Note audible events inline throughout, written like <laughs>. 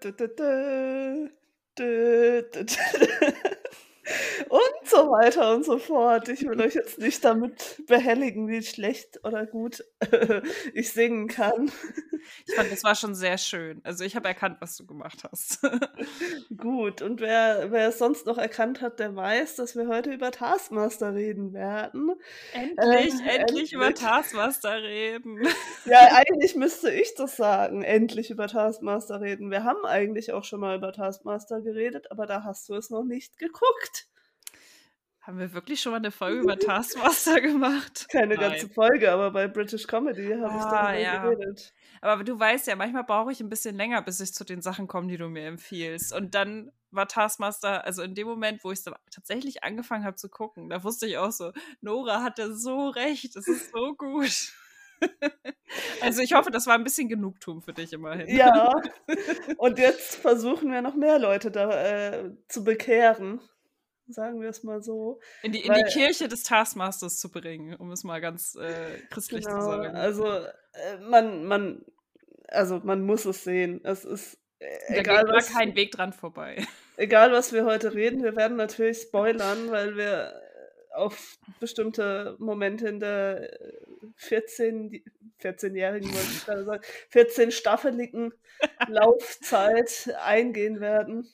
du, du, du, du, du. Und so weiter und so fort. Ich will euch jetzt nicht damit behelligen, wie schlecht oder gut <laughs> ich singen kann. Ich fand, das war schon sehr schön. Also ich habe erkannt, was du gemacht hast. <laughs> Gut, und wer, wer es sonst noch erkannt hat, der weiß, dass wir heute über Taskmaster reden werden. Endlich, ähm, endlich über Taskmaster reden. Ja, <laughs> eigentlich müsste ich das sagen, endlich über Taskmaster reden. Wir haben eigentlich auch schon mal über Taskmaster geredet, aber da hast du es noch nicht geguckt. Haben wir wirklich schon mal eine Folge über Taskmaster <laughs> gemacht? Keine Nein. ganze Folge, aber bei British Comedy habe ah, ich darüber ja. geredet. Aber du weißt ja, manchmal brauche ich ein bisschen länger, bis ich zu den Sachen komme, die du mir empfiehlst. Und dann war Taskmaster, also in dem Moment, wo ich es dann tatsächlich angefangen habe zu gucken, da wusste ich auch so, Nora hatte so recht, es ist so gut. <laughs> also ich hoffe, das war ein bisschen Genugtuung für dich immerhin. Ja. <laughs> Und jetzt versuchen wir noch mehr Leute da äh, zu bekehren sagen wir es mal so. In die, in Weil, die Kirche des Taskmasters zu bringen, um es mal ganz äh, christlich genau, zu sagen. Also äh, man, man, also man muss es sehen. Es ist äh, egal, da was, kein Weg dran vorbei. <laughs> Egal, was wir heute reden, wir werden natürlich spoilern, weil wir auf bestimmte Momente in der 14, 14-jährigen, 14 staffeligen <laughs> Laufzeit eingehen werden.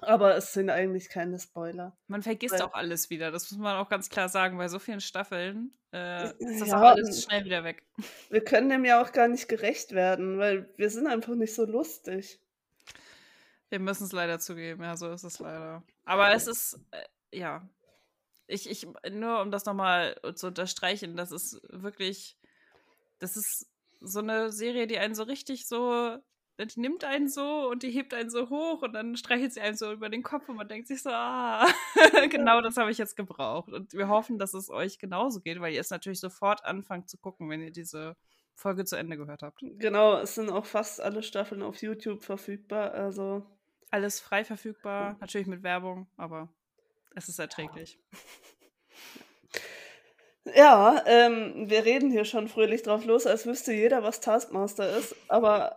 Aber es sind eigentlich keine Spoiler. Man vergisst weil, auch alles wieder, das muss man auch ganz klar sagen. Bei so vielen Staffeln äh, ist das ja, alles schnell wieder weg. <laughs> Wir können dem ja auch gar nicht gerecht werden, weil wir sind einfach nicht so lustig. Wir müssen es leider zugeben, ja, so ist es leider. Aber es ist, äh, ja. Ich, ich, nur um das nochmal zu unterstreichen, das ist wirklich, das ist so eine Serie, die einen so richtig so die nimmt einen so und die hebt einen so hoch und dann streichelt sie einen so über den Kopf und man denkt sich so, ah, <laughs> genau das habe ich jetzt gebraucht. Und wir hoffen, dass es euch genauso geht, weil ihr es natürlich sofort anfangt zu gucken, wenn ihr diese Folge zu Ende gehört habt. Genau, es sind auch fast alle Staffeln auf YouTube verfügbar, also. Alles frei verfügbar, natürlich mit Werbung, aber es ist erträglich. Ja, <laughs> ähm, wir reden hier schon fröhlich drauf los, als wüsste jeder, was Taskmaster ist. Aber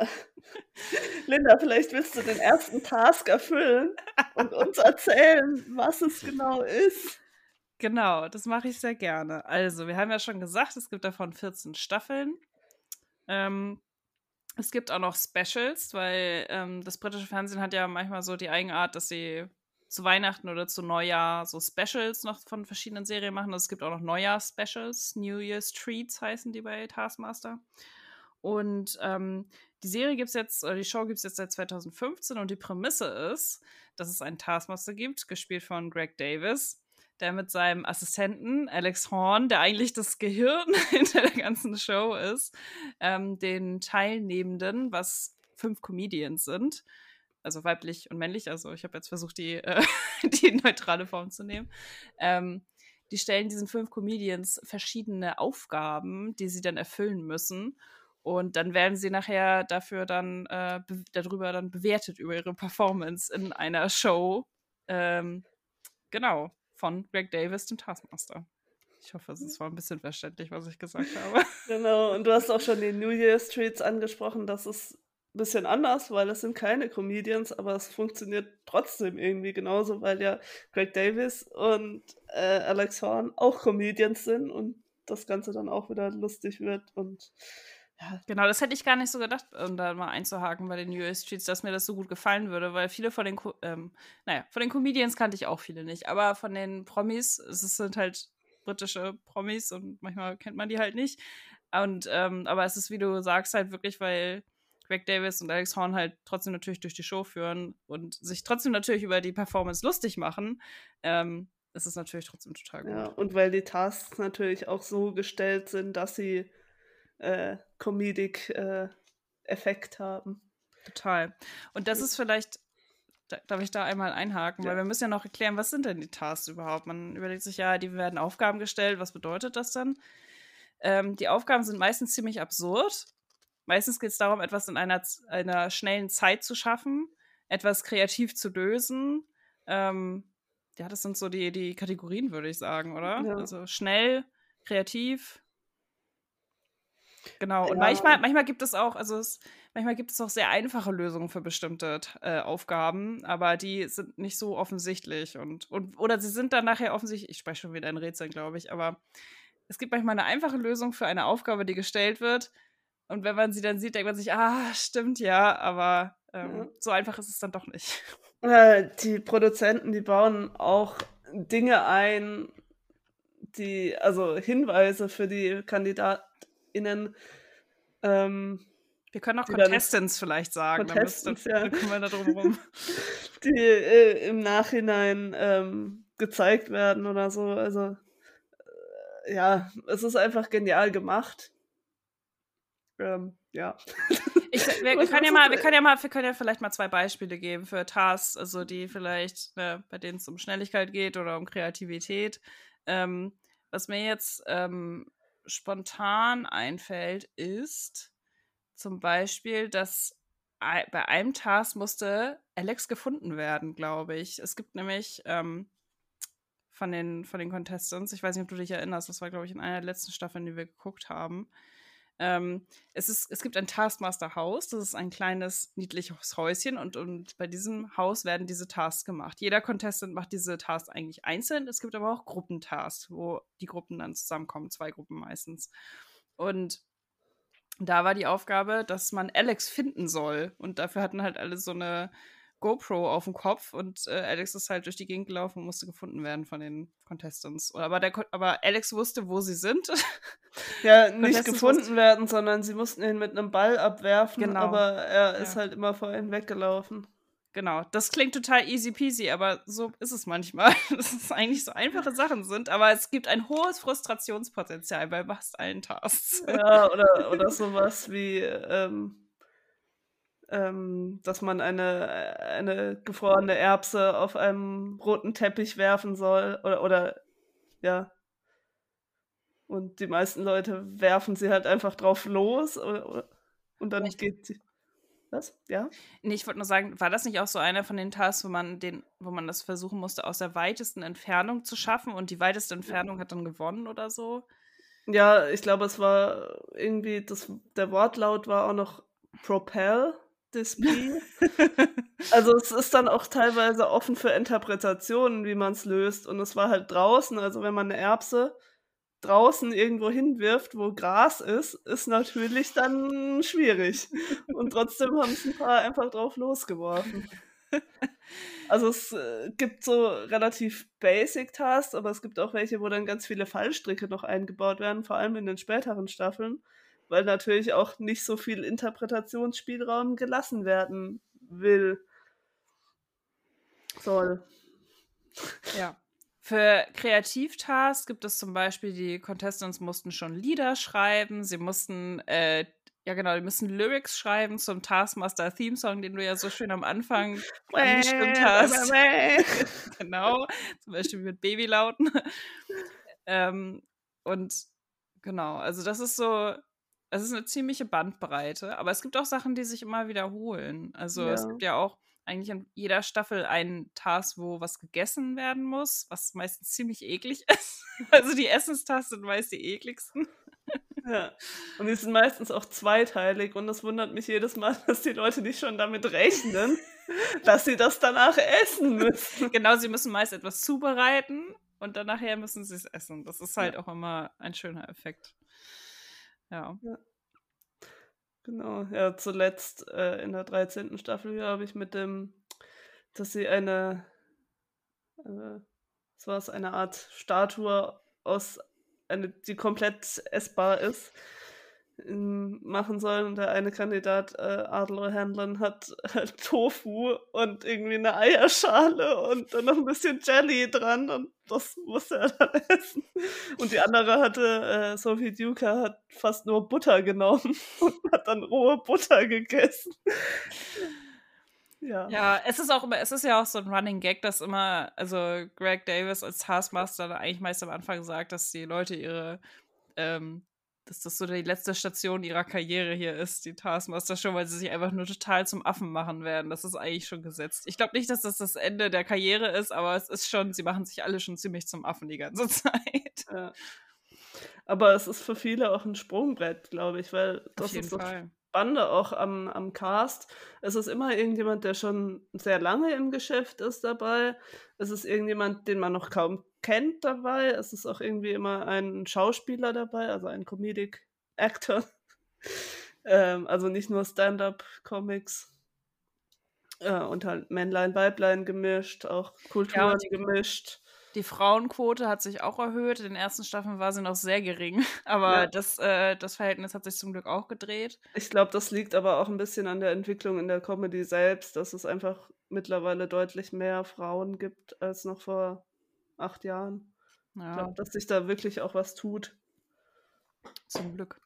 <laughs> Linda, vielleicht willst du den ersten Task erfüllen und uns erzählen, was es genau ist. Genau, das mache ich sehr gerne. Also, wir haben ja schon gesagt, es gibt davon 14 Staffeln. Ähm, es gibt auch noch Specials, weil ähm, das britische Fernsehen hat ja manchmal so die Eigenart, dass sie zu Weihnachten oder zu Neujahr so Specials noch von verschiedenen Serien machen. Also es gibt auch noch Neujahr-Specials, New Year's Treats heißen die bei Taskmaster. Und ähm, die Serie gibt es jetzt, oder die Show gibt es jetzt seit 2015 und die Prämisse ist, dass es einen Taskmaster gibt, gespielt von Greg Davis, der mit seinem Assistenten Alex Horn, der eigentlich das Gehirn <laughs> hinter der ganzen Show ist, ähm, den Teilnehmenden, was fünf Comedians sind, also weiblich und männlich, also ich habe jetzt versucht, die, äh, <laughs> die neutrale Form zu nehmen. Ähm, die stellen diesen fünf Comedians verschiedene Aufgaben, die sie dann erfüllen müssen. Und dann werden sie nachher dafür dann äh, darüber dann bewertet über ihre Performance in einer Show. Ähm, genau, von Greg Davis, dem Taskmaster. Ich hoffe, es war ein bisschen verständlich, was ich gesagt habe. Genau, und du hast auch schon die New Year Streets angesprochen. Das ist bisschen anders, weil es sind keine Comedians, aber es funktioniert trotzdem irgendwie genauso, weil ja Greg Davis und äh, Alex Horn auch Comedians sind und das Ganze dann auch wieder lustig wird und. Genau, das hätte ich gar nicht so gedacht, um da mal einzuhaken bei den US Streets, dass mir das so gut gefallen würde, weil viele von den, ähm, naja, von den Comedians kannte ich auch viele nicht, aber von den Promis, es sind halt britische Promis und manchmal kennt man die halt nicht. Und, ähm, aber es ist, wie du sagst, halt wirklich, weil Greg Davis und Alex Horn halt trotzdem natürlich durch die Show führen und sich trotzdem natürlich über die Performance lustig machen, ähm, ist es natürlich trotzdem total gut. Ja, und weil die Tasks natürlich auch so gestellt sind, dass sie äh, Comedic äh, Effekt haben. Total. Und das ist vielleicht darf ich da einmal einhaken, ja. weil wir müssen ja noch erklären, was sind denn die Tasks überhaupt? Man überlegt sich ja, die werden Aufgaben gestellt, was bedeutet das dann? Ähm, die Aufgaben sind meistens ziemlich absurd Meistens geht es darum, etwas in einer, einer schnellen Zeit zu schaffen, etwas kreativ zu lösen. Ähm, ja, das sind so die, die Kategorien, würde ich sagen, oder? Ja. Also schnell, kreativ. Genau. Und Ja. manchmal, manchmal gibt es auch, also es, manchmal gibt es auch sehr einfache Lösungen für bestimmte äh, Aufgaben, aber die sind nicht so offensichtlich und, und oder sie sind dann nachher offensichtlich, ich spreche schon wieder in Rätseln, glaube ich, aber es gibt manchmal eine einfache Lösung für eine Aufgabe, die gestellt wird. Und wenn man sie dann sieht, denkt man sich, ah, stimmt ja, aber ähm, Ja. so einfach ist es dann doch nicht. <laughs> Äh, die Produzenten, die bauen auch Dinge ein, die, also Hinweise für die KandidatInnen, ähm, Wir können auch Contestants vielleicht sagen, müsst- dann, Contestants, ja. dann kommen wir da drum <laughs> rum. die äh, im Nachhinein ähm, gezeigt werden oder so. Also äh, ja, es ist einfach genial gemacht. Ähm, ja. Ich, wir, <laughs> wir, können ja mal, wir können ja mal, wir können ja vielleicht mal zwei Beispiele geben für Tasks, also die vielleicht, ne, bei denen es um Schnelligkeit geht oder um Kreativität. Ähm, was mir jetzt ähm, spontan einfällt, ist zum Beispiel, dass ei- bei einem Task musste Alex gefunden werden, glaube ich. Es gibt nämlich ähm, von den, von den Contestants, ich weiß nicht, ob du dich erinnerst, das war, glaube ich, in einer der letzten Staffeln, die wir geguckt haben. Ähm, es, ist, es gibt ein Taskmaster-Haus, das ist ein kleines, niedliches Häuschen und, und bei diesem Haus werden diese Tasks gemacht. Jeder Contestant macht diese Tasks eigentlich einzeln. Es gibt aber auch Gruppentasks, wo die Gruppen dann zusammenkommen, zwei Gruppen meistens. Und da war die Aufgabe, dass man Alex finden soll. Und dafür hatten halt alle so eine GoPro auf dem Kopf und äh, Alex ist halt durch die Gegend gelaufen und musste gefunden werden von den Contestants. Aber, der, aber Alex wusste, wo sie sind. <laughs> Ja, nicht gefunden werden, sondern sie mussten ihn mit einem Ball abwerfen, Genau. aber er ist Ja. halt immer vor ihnen weggelaufen. Genau, das klingt total easy peasy, aber so ist es manchmal. <laughs> Dass es eigentlich so einfache Sachen sind, aber es gibt ein hohes Frustrationspotenzial bei fast allen Tasks. Ja, oder, oder <laughs> sowas wie, ähm, ähm, dass man eine, eine gefrorene Erbse auf einem roten Teppich werfen soll. Oder, oder ja. Und die meisten Leute werfen sie halt einfach drauf los. Oder, oder, und dann geht sie. Was? Ja? Nee, ich wollte nur sagen, war das nicht auch so einer von den Tasks, wo man den, wo man das versuchen musste, aus der weitesten Entfernung zu schaffen und die weiteste Entfernung hat dann gewonnen oder so? Ja, ich glaube, es war irgendwie, das, der Wortlaut war auch noch Propel bee. <laughs> Also es ist dann auch teilweise offen für Interpretationen, wie man es löst. Und es war halt draußen, also wenn man eine Erbse draußen irgendwo hinwirft, wo Gras ist, ist natürlich dann schwierig. Und trotzdem haben es ein paar einfach drauf losgeworfen. Also es äh, gibt so relativ basic Tasks, aber es gibt auch welche, wo dann ganz viele Fallstricke noch eingebaut werden, vor allem in den späteren Staffeln, weil natürlich auch nicht so viel Interpretationsspielraum gelassen werden will. Soll. Ja. Für Kreativtasks gibt es zum Beispiel, die Contestants mussten schon Lieder schreiben, sie mussten, äh, ja genau, die müssen Lyrics schreiben zum Taskmaster Theme Song, den du ja so schön am Anfang <laughs> angestimmt hast. <laughs> genau, zum Beispiel mit Babylauten. <laughs> ähm, und genau, also das ist so, es ist eine ziemliche Bandbreite, aber es gibt auch Sachen, die sich immer wiederholen. Also es Ja. gibt ja auch eigentlich in jeder Staffel einen Task, wo was gegessen werden muss, was meistens ziemlich eklig <laughs> ist. Also die Essenstasks sind meist die ekligsten. Ja. Und die sind meistens auch zweiteilig und das wundert mich jedes Mal, <laughs> dass die Leute nicht schon damit rechnen, <laughs> dass sie das danach essen müssen. Genau, sie müssen meist etwas zubereiten und dann nachher müssen sie es essen. Das ist halt auch immer ein schöner Effekt. Ja. Genau, ja, zuletzt äh, in der 13. Staffel, glaube ich, mit dem, dass sie eine, äh, was war es, eine Art Statue aus, eine, die komplett essbar ist, machen sollen. Und der eine Kandidat, äh, Adler Handlin, hat äh, Tofu und irgendwie eine Eierschale und dann noch ein bisschen Jelly dran und das musste er dann <laughs> essen. Und die andere hatte, äh, Sophie Duca hat fast nur Butter genommen <laughs> und hat dann rohe Butter gegessen. <laughs> ja. Ja, es ist auch immer, es ist ja auch so ein Running Gag, dass immer, also Greg Davis als Taskmaster eigentlich meist am Anfang sagt, dass die Leute ihre, ähm, dass das so die letzte Station ihrer Karriere hier ist, die Taskmaster schon, weil sie sich einfach nur total zum Affen machen werden. Das ist eigentlich schon gesetzt. Ich glaube nicht, dass das das Ende der Karriere ist, aber es ist schon, sie machen sich alle schon ziemlich zum Affen die ganze <laughs> Zeit. Ja. Aber es ist für viele auch ein Sprungbrett, glaube ich, weil das ist das Fall. Spannende auch am, am Cast. Es ist immer irgendjemand, der schon sehr lange im Geschäft ist dabei. Es ist irgendjemand, den man noch kaum kennt dabei. Es ist auch irgendwie immer ein Schauspieler dabei, also ein Comedic Actor. <laughs> ähm, also nicht nur Stand-up-Comics. Äh, und halt Männlein, Weiblein gemischt, auch Kulturen ja, gemischt. Die Frauenquote hat sich auch erhöht. In den ersten Staffeln war sie noch sehr gering. <laughs> Aber ja. das, äh, das Verhältnis hat sich zum Glück auch gedreht. Ich glaube, das liegt aber auch ein bisschen an der Entwicklung in der Comedy selbst, dass es einfach mittlerweile deutlich mehr Frauen gibt als noch vor acht Jahren. Ja. Ich glaube, dass sich da wirklich auch was tut. Zum Glück.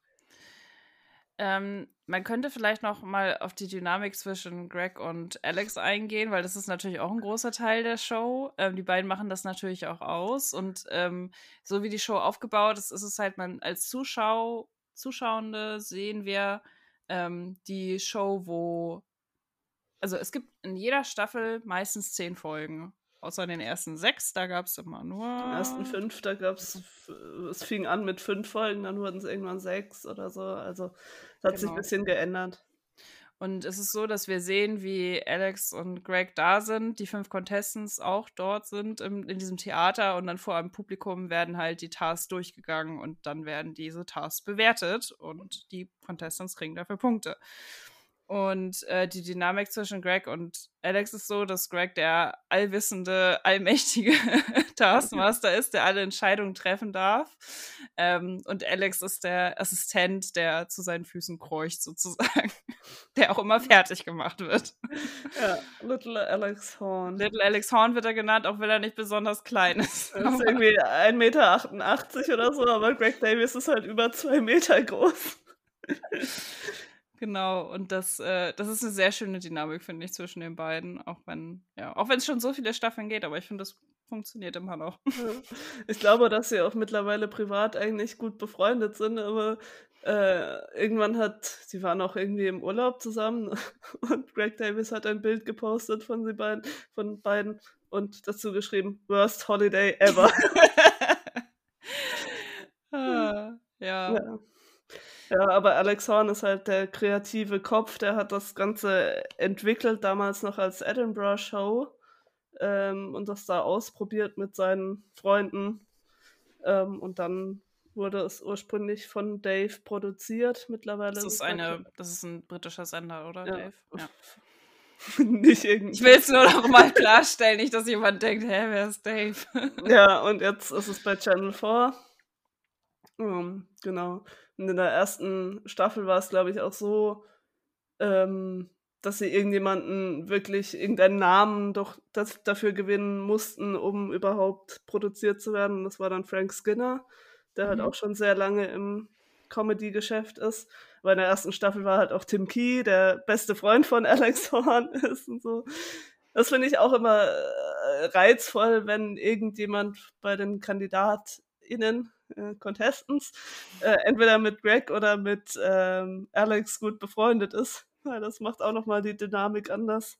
Ähm, man könnte vielleicht noch mal auf die Dynamik zwischen Greg und Alex eingehen, weil das ist natürlich auch ein großer Teil der Show. Ähm, die beiden machen das natürlich auch aus. Und ähm, so wie die Show aufgebaut ist, ist es halt, man als Zuschau Zuschauende sehen wir ähm, die Show, wo. Also es gibt in jeder Staffel meistens zehn Folgen. Außer den ersten sechs, da gab es immer nur. Den ersten fünf, da gab es, es fing an mit fünf Folgen, dann wurden es irgendwann sechs oder so. Also es hat genau. sich ein bisschen geändert. Und es ist so, dass wir sehen, wie Alex und Greg da sind, die fünf Contestants auch dort sind im, in diesem Theater und dann vor einem Publikum werden halt die Tasks durchgegangen und dann werden diese Tasks bewertet und die Contestants kriegen dafür Punkte. Und äh, die Dynamik zwischen Greg und Alex ist so, dass Greg der allwissende, allmächtige <laughs> Taskmaster ist, der alle Entscheidungen treffen darf. Ähm, und Alex ist der Assistent, der zu seinen Füßen kreucht, sozusagen. <laughs> der auch immer fertig gemacht wird. <laughs> Ja, Little Alex Horn. Little Alex Horn wird er genannt, auch wenn er nicht besonders klein ist. Er ist irgendwie 1,88 Meter oder so, aber Greg Davis ist halt über zwei Meter groß. Genau, und das, äh, das ist eine sehr schöne Dynamik, finde ich, zwischen den beiden. Auch wenn, ja, auch wenn es schon so viele Staffeln geht, aber ich finde, das funktioniert immer noch. Ich glaube, dass sie auch mittlerweile privat eigentlich gut befreundet sind, aber äh, irgendwann hat, sie waren auch irgendwie im Urlaub zusammen <laughs> und Greg Davis hat ein Bild gepostet von sie beiden, von beiden und dazu geschrieben, worst holiday ever. <laughs> ah, ja. ja. Ja, aber Alex Horn ist halt der kreative Kopf, der hat das Ganze entwickelt, damals noch als Edinburgh Show ähm, und das da ausprobiert mit seinen Freunden. Ähm, und dann wurde es ursprünglich von Dave produziert. Mittlerweile das ist, eine, das ist ein britischer Sender, oder, ja. Dave? Ja. <laughs> nicht irgendwie. Ich will es nur noch mal klarstellen, nicht, dass jemand denkt, hä, wer ist Dave? ja, und jetzt ist es bei Channel 4. Um, ähm, genau. Und in der ersten Staffel war es, glaube ich, auch so, ähm, dass sie irgendjemanden wirklich irgendeinen Namen doch das, dafür gewinnen mussten, um überhaupt produziert zu werden. Und das war dann Frank Skinner, der halt mhm. auch schon sehr lange im Comedy-Geschäft ist. Aber in der ersten Staffel war halt auch Tim Key, der beste Freund von <laughs> Alex Horn ist und so. Das finde ich auch immer äh, reizvoll, wenn irgendjemand bei den KandidatInnen äh, Contestants äh, entweder mit Greg oder mit ähm, Alex gut befreundet ist. Weil das macht auch nochmal die Dynamik anders.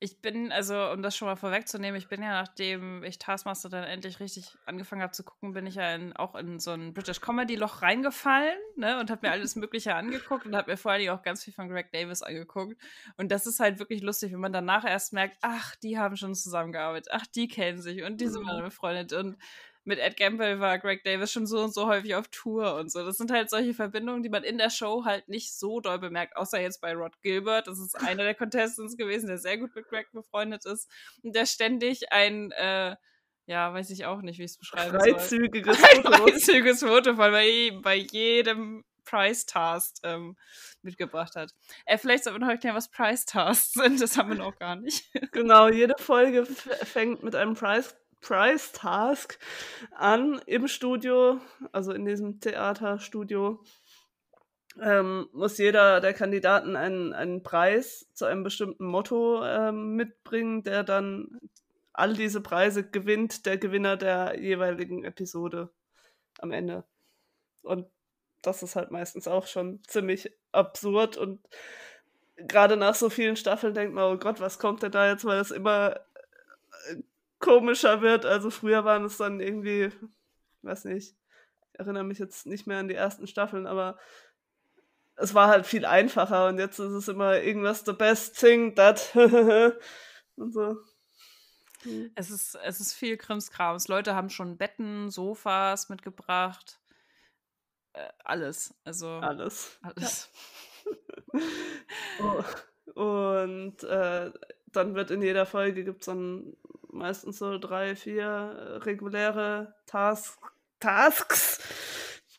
Ich bin, also um das schon mal vorwegzunehmen, ich bin ja, nachdem ich Taskmaster dann endlich richtig angefangen habe zu gucken, bin ich ja in, auch in so ein British Comedy-Loch reingefallen ne, und habe mir alles Mögliche angeguckt und habe mir vor allem auch ganz viel von Greg Davis angeguckt. Und das ist halt wirklich lustig, wenn man danach erst merkt, ach, die haben schon zusammengearbeitet, ach, die kennen sich und die sind mhm. befreundet. Und mit Ed Gamble war Greg Davis schon so und so häufig auf Tour und so. Das sind halt solche Verbindungen, die man in der Show halt nicht so doll bemerkt, außer jetzt bei Rod Gilbert. Das ist einer der <laughs> Contestants gewesen, der sehr gut mit Greg befreundet ist und der ständig ein, äh, ja, weiß ich auch nicht, wie ich es beschreiben Freizügiges <laughs> soll. Foto. Freizügiges Foto von bei, bei jedem Price Task ähm, mitgebracht hat. Äh, vielleicht sollten wir noch erklären, was Price Tasks <laughs> sind. Das haben wir noch gar nicht. Genau, jede Folge fängt mit einem Price Price Task an im Studio, also in diesem Theaterstudio. Ähm, muss jeder der Kandidaten einen, einen Preis zu einem bestimmten Motto ähm, mitbringen, der dann all diese Preise gewinnt, der Gewinner der jeweiligen Episode am Ende. Und das ist halt meistens auch schon ziemlich absurd und gerade nach so vielen Staffeln denkt man, oh Gott, was kommt denn da jetzt, weil es immer äh, komischer wird. Also früher waren es dann irgendwie, weiß nicht, erinnere mich jetzt nicht mehr an die ersten Staffeln, aber es war halt viel einfacher und jetzt ist es immer irgendwas the best thing that <laughs> und so. Hm. Es ist, es ist viel Krimskrams. Leute haben schon Betten, Sofas mitgebracht. Äh, alles. Also. Alles. Alles. <laughs> oh. Und äh, dann wird in jeder Folge gibt es dann meistens so drei, vier reguläre Task Tasks,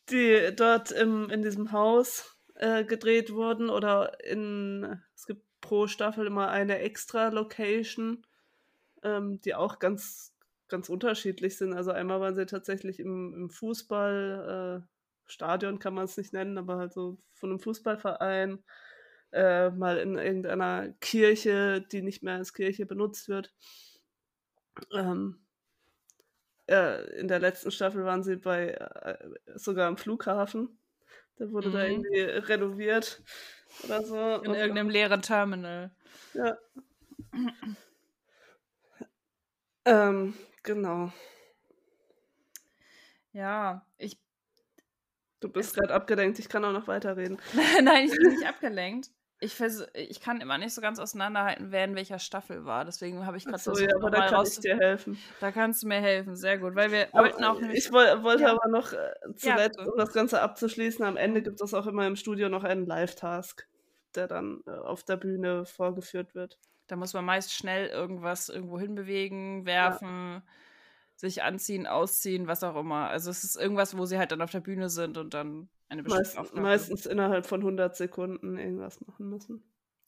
die dort im, in diesem Haus äh, gedreht wurden. Oder in es gibt pro Staffel immer eine extra Location, ähm, die auch ganz, ganz unterschiedlich sind. Also einmal waren sie tatsächlich im, im Fußball, äh, Stadion kann man es nicht nennen, aber halt so von einem Fußballverein äh, mal in irgendeiner Kirche, die nicht mehr als Kirche benutzt wird. Ähm, äh, in der letzten Staffel waren sie bei äh, sogar am Flughafen. Da wurde mhm. da irgendwie renoviert oder so. In Und, irgendeinem leeren Terminal. Ja. ähm, genau. Ja, ich. Du bist gerade abgelenkt, ich kann auch noch weiterreden. <laughs> Nein, ich bin nicht abgelenkt ich, vers ich kann immer nicht so ganz auseinanderhalten, wer in welcher Staffel war. Deswegen habe ich gerade so, ja, aber da kann raus ich dir helfen. Da kannst du mir helfen, sehr gut. Weil wir aber wollten auch Ich wollte ja. aber noch äh, zuletzt, ja, um das Ganze abzuschließen, am Ende gibt es auch immer im Studio noch einen Live-Task, der dann äh, auf der Bühne vorgeführt wird. Da muss man meist schnell irgendwas irgendwo hinbewegen, werfen, ja. Sich anziehen, ausziehen, was auch immer. Also es ist irgendwas, wo sie halt dann auf der Bühne sind und dann eine bestimmte Meist, Aufgabe. Meistens innerhalb von 100 Sekunden irgendwas machen müssen.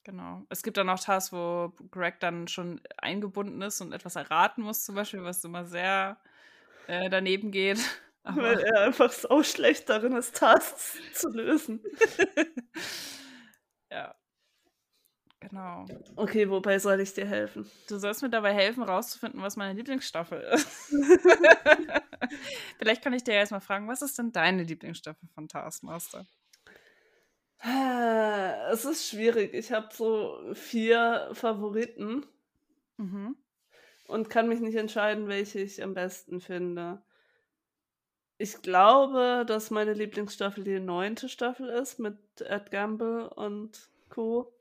Genau. Es gibt dann auch Tasks, wo Greg dann schon eingebunden ist und etwas erraten muss, zum Beispiel, was immer sehr äh, daneben geht. <laughs> Aber Weil er einfach so schlecht darin ist, Tasks zu lösen. <laughs> ja. Genau. Okay, wobei soll ich dir helfen? Du sollst mir dabei helfen, rauszufinden, was meine Lieblingsstaffel ist. <laughs> Vielleicht kann ich dir erstmal fragen, was ist denn deine Lieblingsstaffel von Taskmaster? Es ist schwierig. Ich habe so vier Favoriten mhm. und kann mich nicht entscheiden, welche ich am besten finde. Ich glaube, dass meine Lieblingsstaffel die neunte Staffel ist mit Ed Gamble und Co.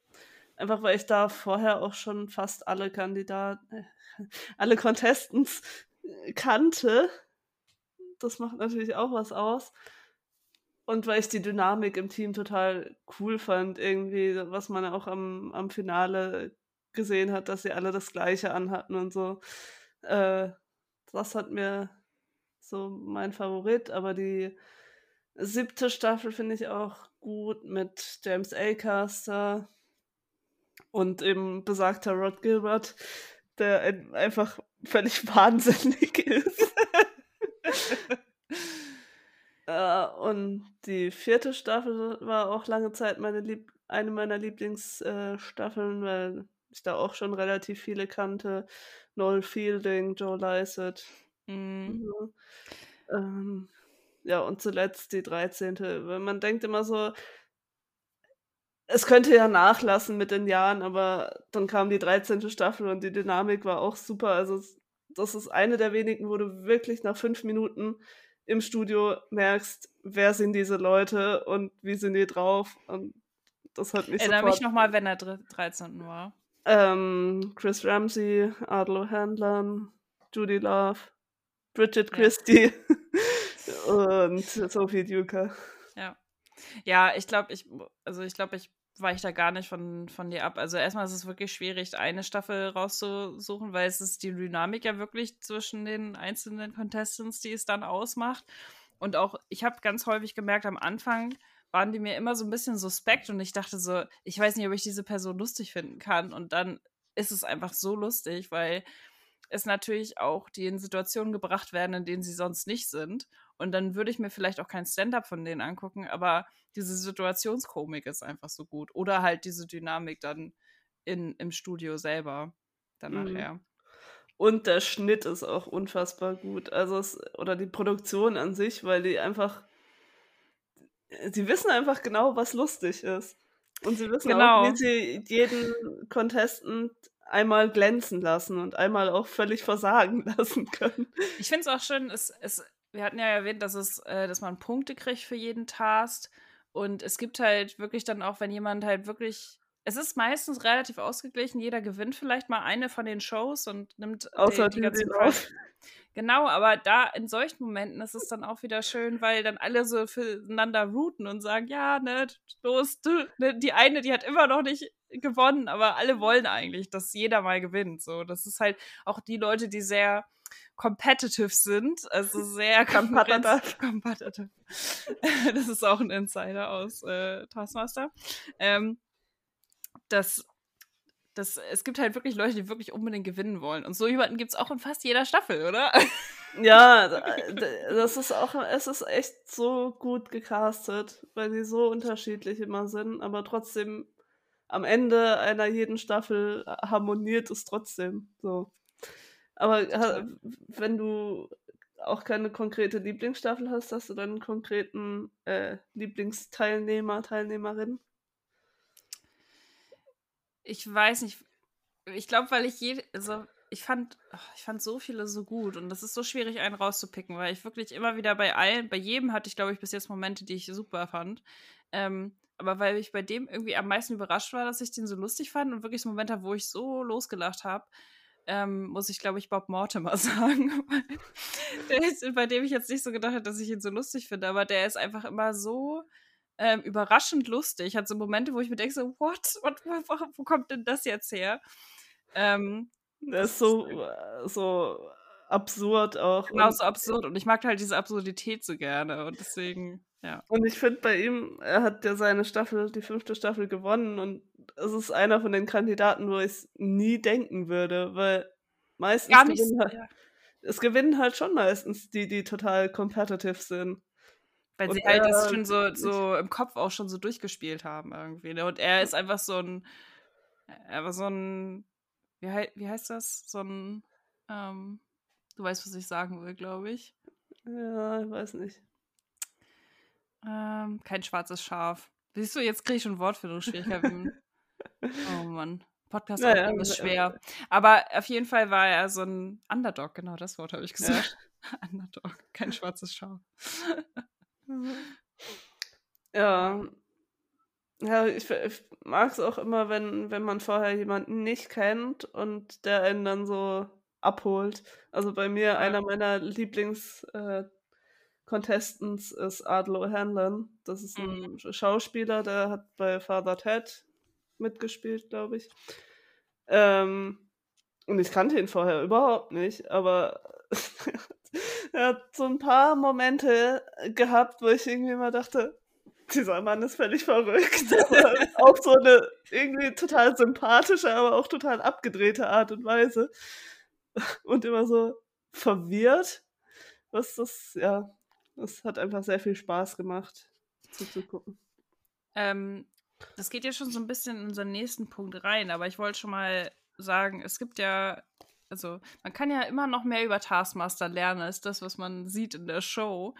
Einfach weil ich da vorher auch schon fast alle Kandidaten, äh, alle Contestants äh, kannte. Das macht natürlich auch was aus. Und weil ich die Dynamik im Team total cool fand, irgendwie, was man auch am, am Finale gesehen hat, dass sie alle das Gleiche anhatten und so. Äh, das hat mir so mein Favorit, aber die siebte Staffel finde ich auch gut mit James Acaster und eben besagter Rod Gilbert, der ein, einfach völlig <laughs> wahnsinnig ist. <laughs> äh, und die vierte Staffel war auch lange Zeit meine Lieb eine meiner Lieblingsstaffeln, äh, weil ich da auch schon relativ viele kannte. Noel Fielding, Joe Lycett. Mhm. Mhm. Ähm, ja, und zuletzt die 13. Weil man denkt immer so, es könnte ja nachlassen mit den Jahren, aber dann kam die 13. Staffel und die Dynamik war auch super. Also das ist eine der wenigen, wo du wirklich nach fünf Minuten im Studio merkst, wer sind diese Leute und wie sind die drauf. Und das hat mich Erinnere mich nochmal, wenn er 13. war. Ähm, Chris Ramsey, Adlo Handlern, Judy Love, Bridget Christie ja. <laughs> und Sophie Duker. Ja. Ja, ich glaube, ich, also ich glaube, ich weiche da gar nicht von, von dir ab. Also erstmal ist es wirklich schwierig, eine Staffel rauszusuchen, weil es ist die Dynamik ja wirklich zwischen den einzelnen Contestants, die es dann ausmacht. Und auch, ich habe ganz häufig gemerkt, am Anfang waren die mir immer so ein bisschen suspekt und ich dachte so, ich weiß nicht, ob ich diese Person lustig finden kann. Und dann ist es einfach so lustig, weil es natürlich auch die in Situationen gebracht werden, in denen sie sonst nicht sind. Und dann würde ich mir vielleicht auch kein Stand-up von denen angucken, aber diese Situationskomik ist einfach so gut. Oder halt diese Dynamik dann in, im Studio selber dann mhm. nachher. Und der Schnitt ist auch unfassbar gut. Also es, oder die Produktion an sich, weil die einfach, sie wissen einfach genau, was lustig ist. Und sie wissen genau. auch, wie sie jeden Contestant einmal glänzen lassen und einmal auch völlig versagen <laughs> lassen können. Ich finde es auch schön, es, es wir hatten ja erwähnt, dass es, äh, dass man Punkte kriegt für jeden Task. Und es gibt halt wirklich dann auch, wenn jemand halt wirklich. Es ist meistens relativ ausgeglichen, jeder gewinnt vielleicht mal eine von den Shows und nimmt Außer die, die ganzen Preise. <laughs> Genau, aber da in solchen Momenten ist es dann auch wieder schön, weil dann alle so füreinander routen und sagen, ja, ne, los, du, ne, die eine, die hat immer noch nicht gewonnen, aber alle wollen eigentlich, dass jeder mal gewinnt. So, das ist halt auch die Leute, die sehr competitive sind, also <laughs> sehr competitive. competitive. <laughs> das ist auch ein Insider aus äh, Taskmaster. Ähm, das das, es gibt halt wirklich Leute, die wirklich unbedingt gewinnen wollen. Und so jemanden gibt es auch in fast jeder Staffel, oder? <laughs> Ja, das ist auch, es ist echt so gut gecastet, weil die so unterschiedlich immer sind, aber trotzdem am Ende einer jeden Staffel harmoniert es trotzdem. So. Aber wenn du auch keine konkrete Lieblingsstaffel hast, hast du dann einen konkreten äh, Lieblingsteilnehmer, Teilnehmerin? ich weiß nicht. Ich glaube, weil ich jede, also ich fand, ich fand so viele so gut und das ist so schwierig, einen rauszupicken, weil ich wirklich immer wieder bei allen, bei jedem hatte ich, glaube ich, bis jetzt Momente, die ich super fand. Ähm, aber weil ich bei dem irgendwie am meisten überrascht war, dass ich den so lustig fand und wirklich so Momente, wo ich so losgelacht habe, ähm, muss ich, glaube ich, Bob Mortimer <laughs> sagen. ist, bei dem ich jetzt nicht so gedacht habe, dass ich ihn so lustig finde, aber der ist einfach immer so ähm, überraschend lustig. Hat so Momente, wo ich mir denke, so, what? what wo, wo, kommt denn das jetzt her? Ähm, das ist so, äh, so absurd auch. Genau, so absurd. Und ich mag halt diese Absurdität so gerne. Und deswegen, ja. Und ich finde bei ihm, er hat ja seine Staffel, die fünfte Staffel gewonnen. Und es ist einer von den Kandidaten, wo ich es nie denken würde, weil meistens Gar nicht, gewinnen halt, ja. es gewinnen halt schon meistens die, die total competitive sind. Weil und sie halt das schon so, so im Kopf auch schon so durchgespielt haben irgendwie. Ne? Und er ist einfach so ein, er war so ein, wie, wie heißt das? So ein, ähm, du weißt, was ich sagen will, glaube ich. Ja, ich weiß nicht. Ähm, kein schwarzes Schaf. Siehst du, jetzt kriege ich schon Wortfindungsschwierigkeiten. <laughs> oh Mann. Podcast naja, ist schwer. Aber auf jeden Fall war er so ein Underdog, genau das Wort habe ich gesagt. Ja. <laughs> Underdog, kein schwarzes Schaf. <laughs> Ja. Ja, ich, ich mag es auch immer, wenn, wenn man vorher jemanden nicht kennt und der einen dann so abholt. Also bei mir, einer meiner Lieblings-Contestants äh, ist Adlo Hanlon. Das ist ein mhm. Schauspieler, der hat bei Father Ted mitgespielt, glaube ich. Ähm, und ich kannte ihn vorher überhaupt nicht, aber <laughs> er hat so ein paar Momente gehabt, wo ich irgendwie immer dachte, dieser Mann ist völlig verrückt. <laughs> auf so eine irgendwie total sympathische, aber auch total abgedrehte Art und Weise. Und immer so verwirrt. Was das, ja, das hat einfach sehr viel Spaß gemacht, zuzugucken. Ähm, das geht ja schon so ein bisschen in unseren nächsten Punkt rein, aber ich wollte schon mal sagen, es gibt ja also man kann ja immer noch mehr über Taskmaster lernen, als das, was man sieht in der Show.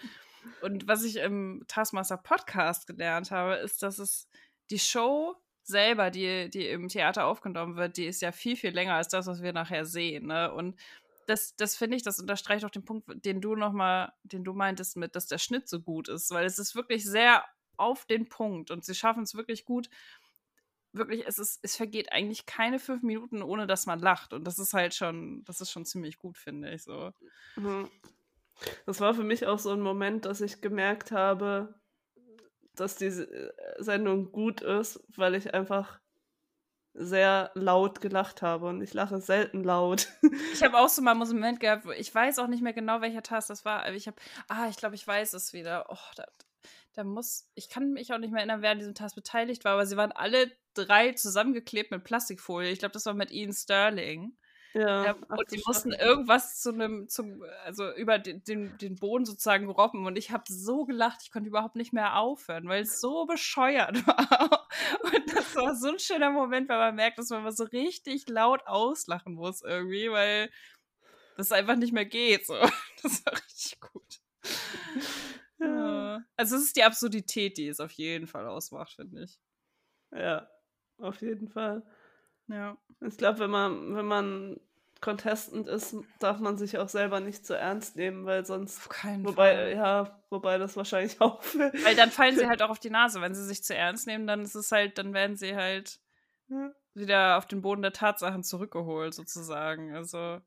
Und was ich im Taskmaster Podcast gelernt habe, ist, dass es die Show selber, die, die im Theater aufgenommen wird, die ist ja viel, viel länger als das, was wir nachher sehen. Ne? Und das, das finde ich, das unterstreicht auch den Punkt, den du nochmal, den du meintest mit, dass der Schnitt so gut ist, weil es ist wirklich sehr auf den Punkt und sie schaffen es wirklich gut, wirklich, es ist, es vergeht eigentlich keine fünf Minuten, ohne dass man lacht. Und das ist halt schon, das ist schon ziemlich gut, finde ich so. Mhm. Das war für mich auch so ein Moment, dass ich gemerkt habe, dass diese äh, Sendung gut ist, weil ich einfach sehr laut gelacht habe und ich lache selten laut. <laughs> Ich habe auch so mal einen Moment gehabt, wo ich weiß auch nicht mehr genau, welcher Task das war, ich habe, ah, ich glaube, ich weiß es wieder. Oh, da, da muss, ich kann mich auch nicht mehr erinnern, wer an diesem Task beteiligt war, aber sie waren alle drei zusammengeklebt mit Plastikfolie. Ich glaube, das war mit Ian Sterling. Ja, ja und die mussten irgendwas zu einem, zum, also über den, den, den Boden sozusagen robben und ich habe so gelacht, ich konnte überhaupt nicht mehr aufhören, weil es so bescheuert <laughs> war. Und das war so ein schöner Moment, weil man merkt, dass man mal so richtig laut auslachen muss irgendwie, weil das einfach nicht mehr geht. So. <laughs> Das war richtig gut. Ja. Also es ist die Absurdität, die es auf jeden Fall ausmacht, finde ich. Ja, auf jeden Fall. Ja. Ich glaube, wenn man, wenn man Contestant ist, darf man sich auch selber nicht zu ernst nehmen, weil sonst. Auf keinen wobei, Fall. ja, wobei das wahrscheinlich <laughs> auch. Weil dann fallen sie halt auch auf die Nase. Wenn sie sich zu ernst nehmen, dann ist es halt, dann werden sie halt Ja. wieder auf den Boden der Tatsachen zurückgeholt, sozusagen. Also Ja.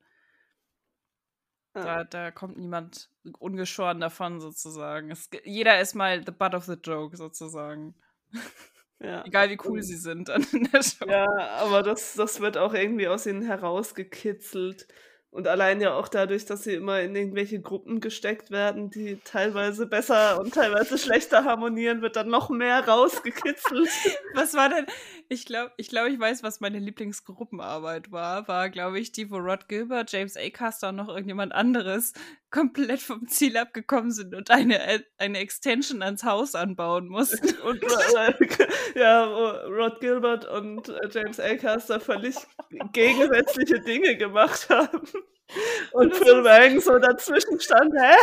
da, da kommt niemand ungeschoren davon, sozusagen. Es, jeder ist mal the butt of the joke, sozusagen. <laughs> ja. Egal wie cool Und- sie sind dann in der Show. Ja, aber das, das wird auch irgendwie aus ihnen herausgekitzelt. Und allein ja auch dadurch, dass sie immer in irgendwelche Gruppen gesteckt werden, die teilweise besser und teilweise schlechter harmonieren, wird dann noch mehr rausgekitzelt. <laughs> Was war denn? Ich glaube, ich, glaub, ich weiß, was meine Lieblingsgruppenarbeit war. War, glaube ich, die, wo Rod Gilbert, James Acaster und noch irgendjemand anderes komplett vom Ziel abgekommen sind und eine, eine Extension ans Haus anbauen mussten. <laughs> Und äh, ja, wo Rod Gilbert und äh, James Acaster völlig gegensätzliche Dinge gemacht haben. <laughs> Und Phil Wang so dazwischen stand, hä?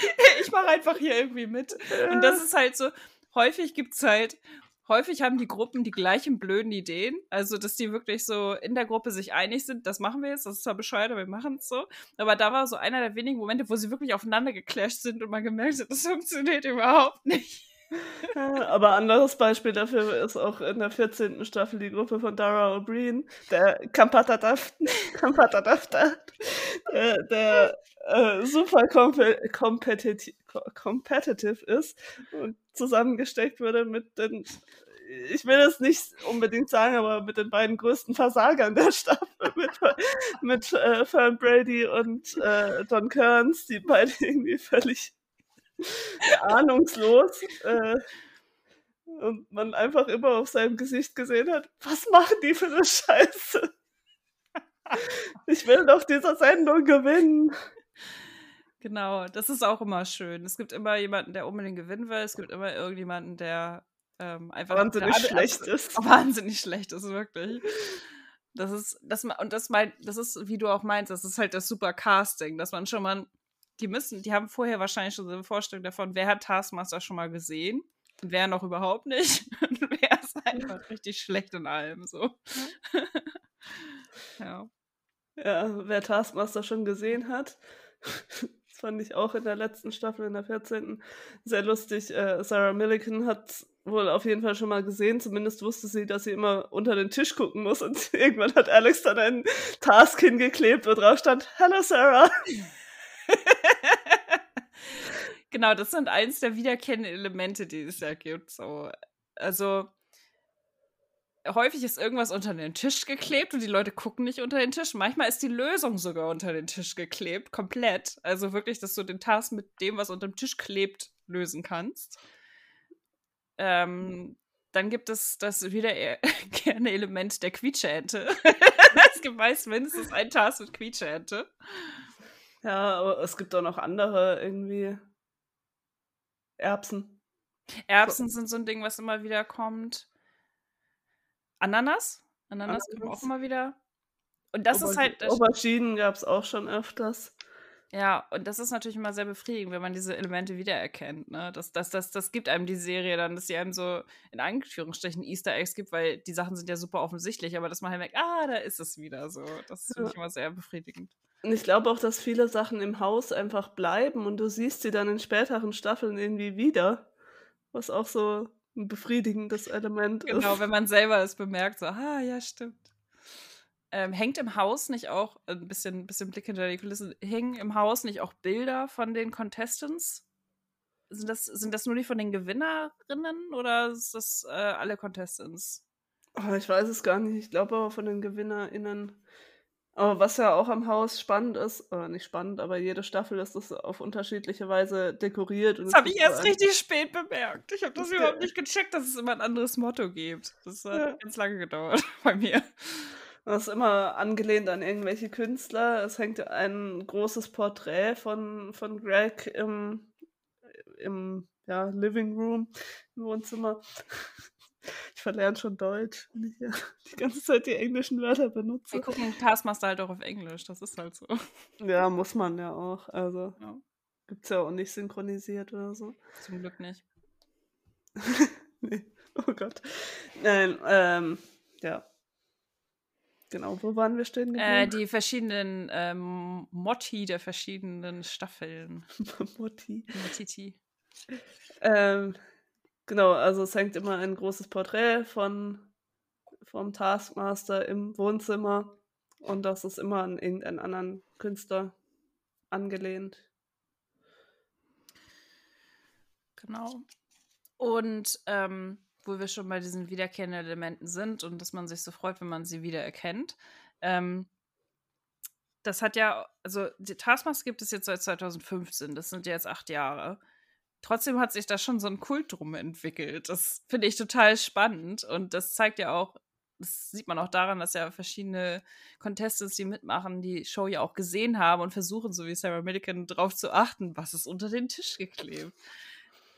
<laughs> ich mache einfach hier irgendwie mit. Und das ist halt so, häufig gibt's halt, häufig haben die Gruppen die gleichen blöden Ideen. Also, dass die wirklich so in der Gruppe sich einig sind, das machen wir jetzt, das ist zwar bescheuert, aber wir machen es so. Aber da war so einer der wenigen Momente, wo sie wirklich aufeinander geclasht sind und man gemerkt hat, das funktioniert überhaupt nicht. Ja, Aber anderes Beispiel dafür ist auch in der 14. Staffel die Gruppe von Dara O'Brien, der Kampatadafta, <laughs> der, der äh, super compe <laughs> competitive, ist und zusammengesteckt wurde mit den, ich will es nicht unbedingt sagen, aber mit den beiden größten Versagern der Staffel, mit, <laughs> mit äh, Fern Brady und äh, Don Kearns, die beide irgendwie völlig <laughs> ahnungslos äh, und man einfach immer auf seinem Gesicht gesehen hat, was machen die für eine Scheiße? Ich will doch dieser Sendung gewinnen. Genau, das ist auch immer schön. Es gibt immer jemanden, der unbedingt gewinnen will. Es gibt immer irgendjemanden, der ähm, einfach Wahnsinnig der- schlecht ist. <laughs> wahnsinnig schlecht ist, wirklich. Das ist, das, und das meint, das ist, wie du auch meinst, das ist halt das super Casting, dass man schon mal, die müssen, die haben vorher wahrscheinlich schon so eine Vorstellung davon, wer hat Taskmaster schon mal gesehen und wer noch überhaupt nicht <laughs> und wer ist einfach richtig schlecht in allem, so. ja. <laughs> Ja, wer Taskmaster schon gesehen hat, das fand ich auch in der letzten Staffel, in der 14. sehr lustig. Äh, Sarah Millican hat wohl auf jeden Fall schon mal gesehen, zumindest wusste sie, dass sie immer unter den Tisch gucken muss und <laughs> irgendwann hat Alex dann einen Task hingeklebt, wo drauf stand, Hello Sarah. <laughs> Genau, das sind eins der wiederkehrenden Elemente, die es ja gibt. So. Also häufig ist irgendwas unter den Tisch geklebt und die Leute gucken nicht unter den Tisch. Manchmal ist die Lösung sogar unter den Tisch geklebt, komplett. Also wirklich, dass du den Task mit dem, was unter dem Tisch klebt, lösen kannst. Ähm, dann gibt es das wieder eher <laughs> gerne Element der Quietscheente. <laughs> es gibt meist mindestens einen Task mit Quietscheente. Ja, aber es gibt auch noch andere irgendwie Erbsen. Erbsen sind so ein Ding, was immer wieder kommt. Ananas? Ananas kommt Ananas. auch immer wieder. Und das ist halt, das, Auberginen gab es auch schon öfters. ja, und das ist natürlich immer sehr befriedigend, wenn man diese Elemente wiedererkennt. Ne? Das, das, das, das gibt einem die Serie dann, dass sie einem so in Anführungsstrichen Easter Eggs gibt, weil die Sachen sind ja super offensichtlich, aber dass man halt merkt, ah, da ist es wieder so. Das finde ich immer sehr befriedigend. Und ich glaube auch, dass viele Sachen im Haus einfach bleiben und du siehst sie dann in späteren Staffeln irgendwie wieder. Was auch so ein befriedigendes Element Genau, ist. wenn man selber es bemerkt, so, ah, ja, stimmt. Ähm, hängt im Haus nicht auch, äh, ein bisschen, bisschen Blick hinter die Kulissen, hängen im Haus nicht auch Bilder von den Contestants? Sind das, sind das nur die von den Gewinnerinnen oder ist das äh, alle Contestants? Oh, ich weiß es gar nicht. Ich glaube aber von den GewinnerInnen. Aber was ja auch am Haus spannend ist, oder nicht spannend, aber jede Staffel ist das auf unterschiedliche Weise dekoriert. und Das habe ich erst richtig spät bemerkt. Ich habe das Okay. überhaupt nicht gecheckt, dass es immer ein anderes Motto gibt. Das hat Ja. ganz lange gedauert <laughs> bei mir. Das ist immer angelehnt an irgendwelche Künstler. Es hängt ein großes Porträt von, von Greg im, im ja, Living Room, im Wohnzimmer. Ich verlerne schon Deutsch, wenn ich hier <laughs> die ganze Zeit die englischen Wörter benutze. Wir gucken Taskmaster halt auch auf Englisch, das ist halt so. Ja, muss man ja auch. Also Ja, gibt's ja auch nicht synchronisiert oder so. zum Glück nicht. <laughs> nee. Oh Gott. Nein, ähm, ja. Genau, wo waren wir stehen äh, Die verschiedenen ähm, Motti der verschiedenen Staffeln. <laughs> Motti. Motiti. Ähm, genau, also es hängt immer ein großes Porträt von vom Taskmaster im Wohnzimmer und das ist immer an irgendeinen anderen Künstler angelehnt. Genau. Und ähm, wo wir schon bei diesen wiederkehrenden Elementen sind und dass man sich so freut, wenn man sie wiedererkennt. Ähm, das hat ja, also die Taskmaster gibt es jetzt seit 2015, das sind jetzt acht Jahre. Trotzdem hat sich da schon so ein Kult drum entwickelt. Das finde ich total spannend und das zeigt ja auch, das sieht man auch daran, dass ja verschiedene Contestants, die mitmachen, die Show ja auch gesehen haben und versuchen, so wie Sarah Millican, darauf zu achten, was ist unter den Tisch geklebt.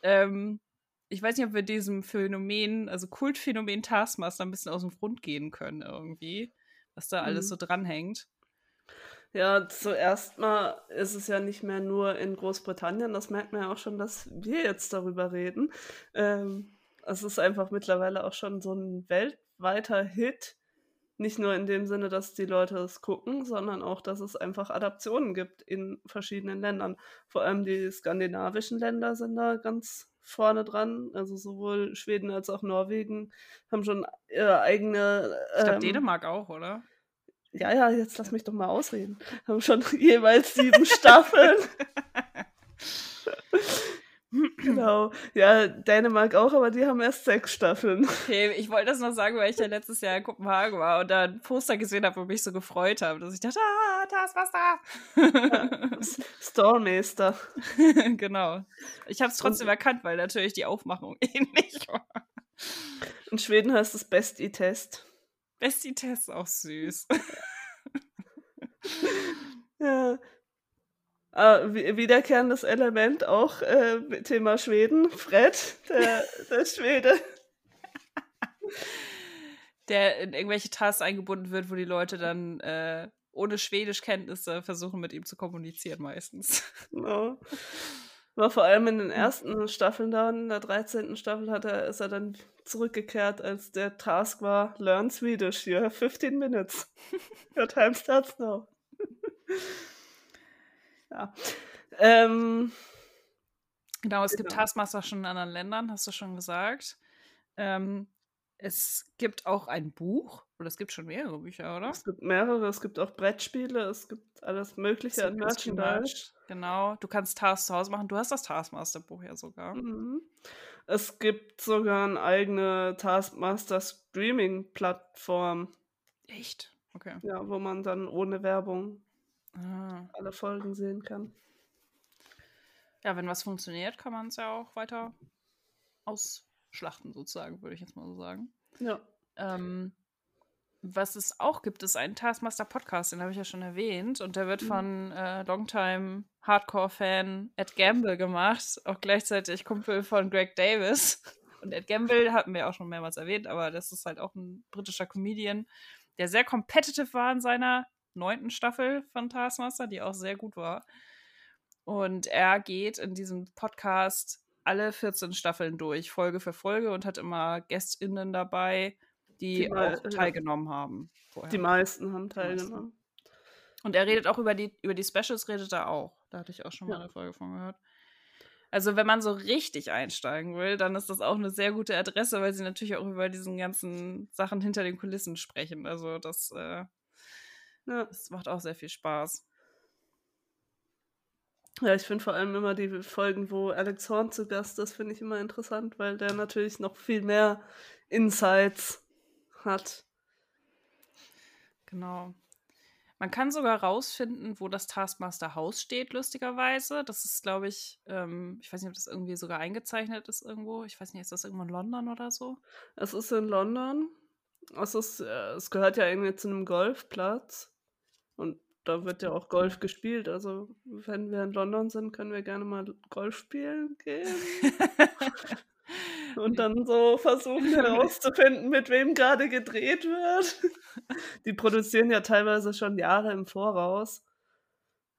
Ähm, ich weiß nicht, ob wir diesem Phänomen, also Kultphänomen Taskmaster ein bisschen aus dem Grund gehen können irgendwie, was da alles mhm. so dranhängt. Ja, zuerst mal ist es ja nicht mehr nur in Großbritannien, das merkt man ja auch schon, dass wir jetzt darüber reden. Ähm, es ist einfach mittlerweile auch schon so ein weltweiter Hit. Nicht nur in dem Sinne, dass die Leute es gucken, sondern auch, dass es einfach Adaptionen gibt in verschiedenen Ländern. Vor allem die skandinavischen Länder sind da ganz vorne dran. Also sowohl Schweden als auch Norwegen haben schon ihre eigene. Ähm, ich glaube, Dänemark auch, oder? Ja, ja, jetzt lass mich doch mal ausreden. Haben schon <laughs> jeweils sieben Staffeln. <laughs> genau. Ja, Dänemark auch, aber die haben erst sechs Staffeln. Okay, ich wollte das noch sagen, weil ich ja letztes Jahr in Kopenhagen war und da ein Poster gesehen habe und mich so gefreut habe, dass ich dachte, ah, da ist was da. Stormeister. <laughs> genau. Ich habe es trotzdem und, erkannt, weil natürlich die Aufmachung ähnlich war. In Schweden heißt es Best-E-Test. Best-E-Test, auch süß. <laughs> ja. Uh, wiederkehrendes Element auch äh, Thema Schweden. Fred, der, der Schwede. Der in irgendwelche Tasks eingebunden wird, wo die Leute dann äh, ohne Schwedischkenntnisse versuchen, mit ihm zu kommunizieren meistens. Genau. War vor allem in den ersten Staffeln da, in der 13. Staffel hat er, ist er dann zurückgekehrt, als der Task war, Learn Swedish, you have 15 minutes. <laughs> Your time starts now. <laughs> Ja. Ähm, genau, es genau. gibt Taskmaster schon in anderen Ländern, hast du schon gesagt. Ähm, es gibt auch ein Buch, oder es gibt schon mehrere Bücher, oder? Es gibt mehrere, es gibt auch Brettspiele, es gibt alles Mögliche an Merchandise. Genau, du kannst Tasks zu Hause machen. Du hast das Taskmaster-Buch ja sogar. Mhm. Es gibt sogar eine eigene Taskmaster-Streaming-Plattform. Echt? Okay. Ja, wo man dann ohne Werbung ah. alle Folgen sehen kann. Ja, wenn was funktioniert, kann man es ja auch weiter ausschlachten, sozusagen, würde ich jetzt mal so sagen. Ja. Ähm, was es auch gibt, ist ein Taskmaster Podcast, den habe ich ja schon erwähnt. Und der wird mhm. von äh, Longtime Hardcore-Fan Ed Gamble gemacht, auch gleichzeitig Kumpel von Greg Davis. Und Ed Gamble hatten wir auch schon mehrmals erwähnt, aber das ist halt auch ein britischer Comedian, der sehr competitive war in seiner neunten Staffel von Taskmaster, die auch sehr gut war. Und er geht in diesem Podcast alle 14 Staffeln durch, Folge für Folge und hat immer GästInnen dabei, die, die auch teilgenommen haben. Vorher. Die meisten haben teilgenommen. Und er redet auch über die, über die Specials, redet er auch. Da hatte ich auch schon mal eine Folge von gehört. Also, wenn man so richtig einsteigen will, dann ist das auch eine sehr gute Adresse, weil sie natürlich auch über diesen ganzen Sachen hinter den Kulissen sprechen. Also, das äh, ja, es macht auch sehr viel Spaß. Ja, ich finde vor allem immer die Folgen, wo Alex Horn zu Gast ist, finde ich immer interessant, weil der natürlich noch viel mehr Insights hat. Genau. Man kann sogar rausfinden, wo das Taskmaster Haus steht, lustigerweise. Das ist, glaube ich, ähm, ich weiß nicht, ob das irgendwie sogar eingezeichnet ist irgendwo. Ich weiß nicht, ist das irgendwo in London oder so? Es ist in London. Es, ist, äh, es gehört ja irgendwie zu einem Golfplatz. Und da wird ja auch Golf gespielt. Also, wenn wir in London sind, können wir gerne mal Golf spielen gehen. <laughs> Und dann so versuchen <laughs> herauszufinden, mit wem gerade gedreht wird. <laughs> Die produzieren ja teilweise schon Jahre im Voraus.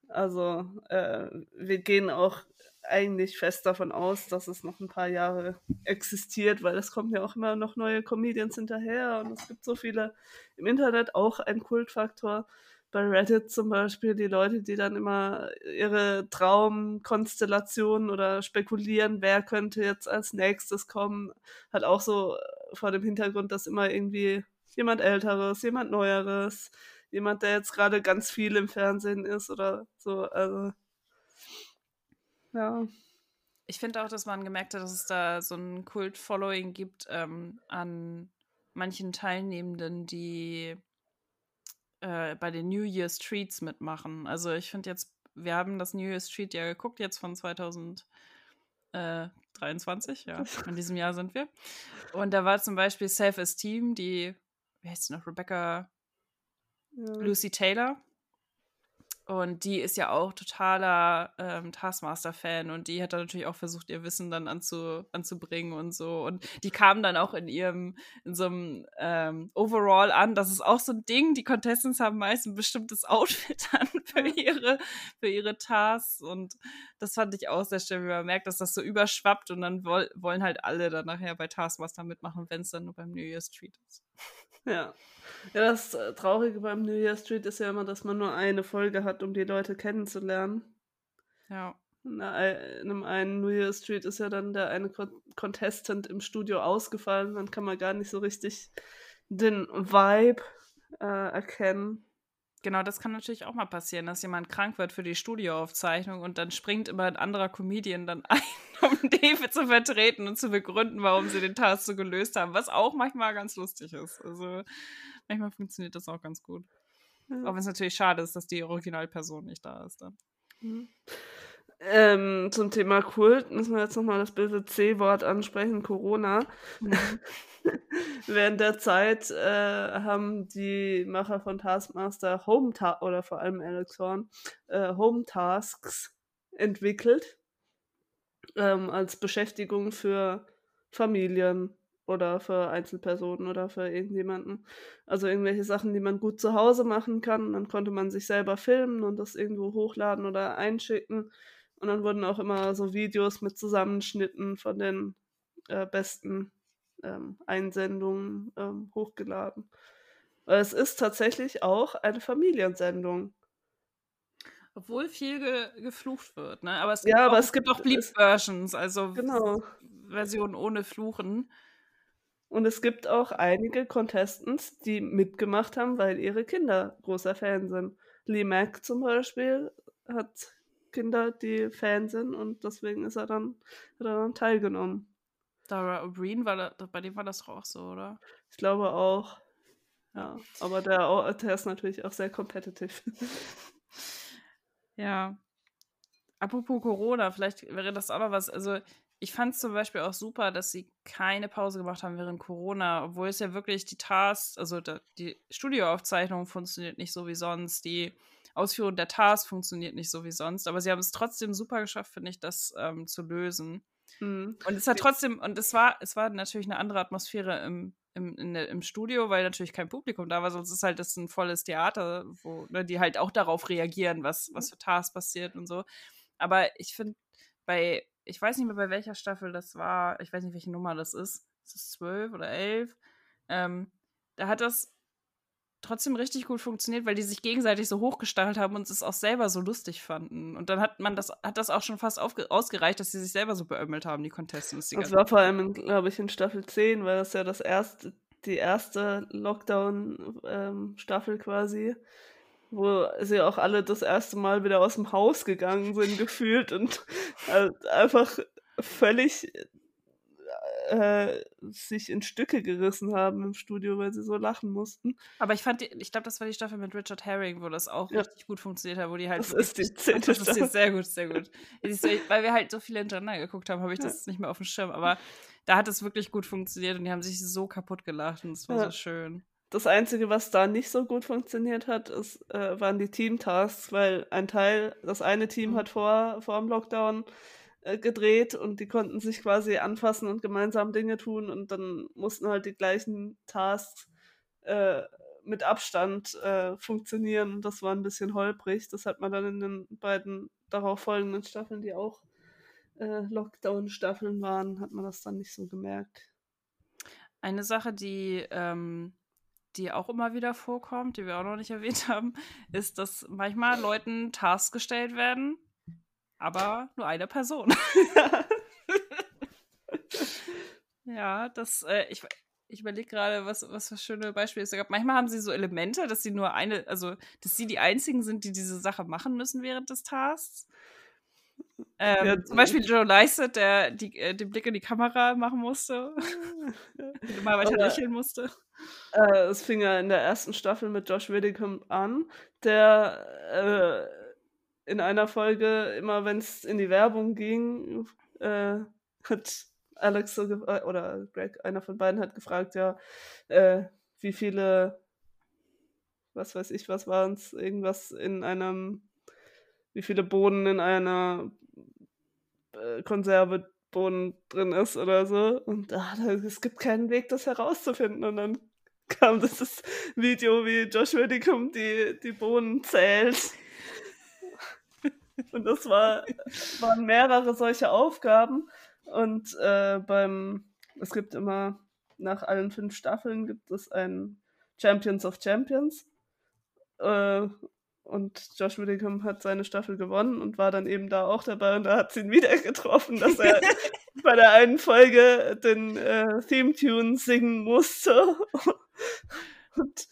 Also, äh, wir gehen auch eigentlich fest davon aus, dass es noch ein paar Jahre existiert, weil es kommen ja auch immer noch neue Comedians hinterher und es gibt so viele im Internet auch ein Kultfaktor. Bei Reddit zum Beispiel die Leute, die dann immer ihre Traumkonstellationen oder spekulieren, wer könnte jetzt als nächstes kommen, hat auch so vor dem Hintergrund, dass immer irgendwie jemand Älteres, jemand Neueres, jemand, der jetzt gerade ganz viel im Fernsehen ist oder so. Also ja. Ich finde auch, dass man gemerkt hat, dass es da so ein Kult-Following gibt ähm, an manchen Teilnehmenden, die äh, bei den New Year's Treats mitmachen. Also ich finde jetzt, wir haben das New Year's Treat ja geguckt, jetzt von 2023, ja, <laughs> in diesem Jahr sind wir. Und da war zum Beispiel Self-Esteem, die, wie heißt sie noch, Rebecca ja. Lucy Taylor. Und die ist ja auch totaler ähm, Taskmaster-Fan und die hat dann natürlich auch versucht, ihr Wissen dann anzu, anzubringen und so. Und die kam dann auch in ihrem, in so einem ähm, Overall an. Das ist auch so ein Ding. Die Contestants haben meist ein bestimmtes <laughs> Outfit an für ihre, für ihre Tasks. Und das fand ich auch sehr schön, wie man merkt, dass das so überschwappt und dann woll, wollen halt alle dann nachher bei Taskmaster mitmachen, wenn es dann nur beim New Year's Street ist. Ja. Ja, das äh, Traurige beim New Year Street ist ja immer, dass man nur eine Folge hat, um die Leute kennenzulernen. Ja. In einem einen New Year Street ist ja dann der eine Contestant im Studio ausgefallen, dann kann man gar nicht so richtig den Vibe äh, erkennen. Genau, das kann natürlich auch mal passieren, dass jemand krank wird für die Studioaufzeichnung und dann springt immer ein anderer Comedian dann <laughs> ein, um die zu vertreten und zu begründen, warum sie den Task so gelöst haben, was auch manchmal ganz lustig ist. Also manchmal funktioniert das auch ganz gut. Ja. Auch wenn es natürlich schade ist, dass die Originalperson nicht da ist dann. Mhm. Ähm, zum Thema Kult müssen wir jetzt nochmal das böse C-Wort ansprechen, Corona. Mhm. <laughs> <laughs> Während der Zeit äh, haben die Macher von Taskmaster Home Ta oder vor allem Alex Horn äh, Home Tasks entwickelt ähm, als Beschäftigung für Familien oder für Einzelpersonen oder für irgendjemanden. Also irgendwelche Sachen, die man gut zu Hause machen kann. Dann konnte man sich selber filmen und das irgendwo hochladen oder einschicken. Und dann wurden auch immer so Videos mit Zusammenschnitten von den äh, besten ähm, Einsendungen ähm, hochgeladen. Es ist tatsächlich auch eine Familiensendung. Obwohl viel ge geflucht wird, ne? Aber es gibt ja, auch, aber es gibt auch Bleep-Versions, also genau. Versionen ohne Fluchen. Und es gibt auch einige Contestants, die mitgemacht haben, weil ihre Kinder großer Fan sind. Lee Mack zum Beispiel hat Kinder, die Fan sind und deswegen ist er dann, hat er dann teilgenommen. Dara O'Brien, war da, bei dem war das doch auch so, oder? Ich glaube auch. Ja, aber der, der ist natürlich auch sehr competitive. <laughs> ja. Apropos Corona, vielleicht wäre das auch noch was. Also, ich fand es zum Beispiel auch super, dass sie keine Pause gemacht haben während Corona, obwohl es ja wirklich die Tasks, also die Studioaufzeichnung funktioniert nicht so wie sonst, die Ausführung der Tasks funktioniert nicht so wie sonst, aber sie haben es trotzdem super geschafft, finde ich, das ähm, zu lösen. Mhm. Und es hat trotzdem, und es war, es war natürlich eine andere Atmosphäre im, im, der, im Studio, weil natürlich kein Publikum da war, sonst ist halt das ein volles Theater, wo ne, die halt auch darauf reagieren, was, was für Tasks passiert und so. Aber ich finde, bei, ich weiß nicht mehr, bei welcher Staffel das war, ich weiß nicht, welche Nummer das ist. Ist es zwölf oder elf? Ähm, da hat das trotzdem richtig gut funktioniert, weil die sich gegenseitig so hochgestachelt haben und es auch selber so lustig fanden. Und dann hat man das, hat das auch schon fast ausgereicht, dass sie sich selber so beömmelt haben, die Contestants. Die das war vor allem, glaube ich, in Staffel 10, weil das ja das erste, die erste Lockdown-Staffel ähm, quasi, wo sie auch alle das erste Mal wieder aus dem Haus gegangen sind, gefühlt und halt einfach völlig äh, sich in Stücke gerissen haben im Studio, weil sie so lachen mussten. Aber ich fand, die, ich glaube, das war die Staffel mit Richard Herring, wo das auch ja. richtig gut funktioniert hat, wo die halt. Das ist die zehnte Das ist sehr gut, sehr gut. weil wir halt so viele hintereinander geguckt haben, habe ich das ja. nicht mehr auf dem Schirm. Aber da hat es wirklich gut funktioniert und die haben sich so kaputt gelacht und es war ja. so schön. Das Einzige, was da nicht so gut funktioniert hat, ist, äh, waren die Teamtasks, weil ein Teil, das eine Team mhm. hat vor, vor dem Lockdown äh, gedreht und die konnten sich quasi anfassen und gemeinsam Dinge tun und dann mussten halt die gleichen Tasks äh, mit Abstand äh, funktionieren und das war ein bisschen holprig. Das hat man dann in den beiden darauf folgenden Staffeln, die auch äh, Lockdown-Staffeln waren, hat man das dann nicht so gemerkt. Eine Sache, die, ähm, die auch immer wieder vorkommt, die wir auch noch nicht <laughs> erwähnt haben, ist, dass manchmal Leuten Tasks gestellt werden, aber nur eine Person. <laughs> ja, das, äh, ich, ich überlege gerade, was, was für schöne Beispiele es gab. Manchmal haben sie so Elemente, dass sie nur eine, also dass sie die einzigen sind, die diese Sache machen müssen während des Tasks. Ähm, ja, zum Beispiel Joe Lycett, der die, äh, den Blick in die Kamera machen musste. <laughs> mal weiter Aber, lächeln musste. Äh, es fing ja in der ersten Staffel mit Josh Widdicombe an, der äh, in einer Folge, immer wenn es in die Werbung ging, äh, hat Alex so äh, oder Greg, einer von beiden hat gefragt, ja, äh, wie viele, was weiß ich, was waren es, irgendwas in einem, wie viele Bohnen in einer äh, Konserve Bohnen drin ist oder so. Und ah, es gibt keinen Weg, das herauszufinden. Und dann kam das Video, wie Josh Widdicombe die, die Bohnen zählt. Und das war, waren mehrere solche Aufgaben. Und äh, beim, es gibt immer, nach allen fünf Staffeln gibt es ein Champions of Champions. Äh, und Josh Whittaker hat seine Staffel gewonnen und war dann eben da auch dabei und da hat sie ihn wieder <laughs> getroffen, dass er <laughs> bei der einen Folge den äh, Theme-Tune singen musste. <laughs> und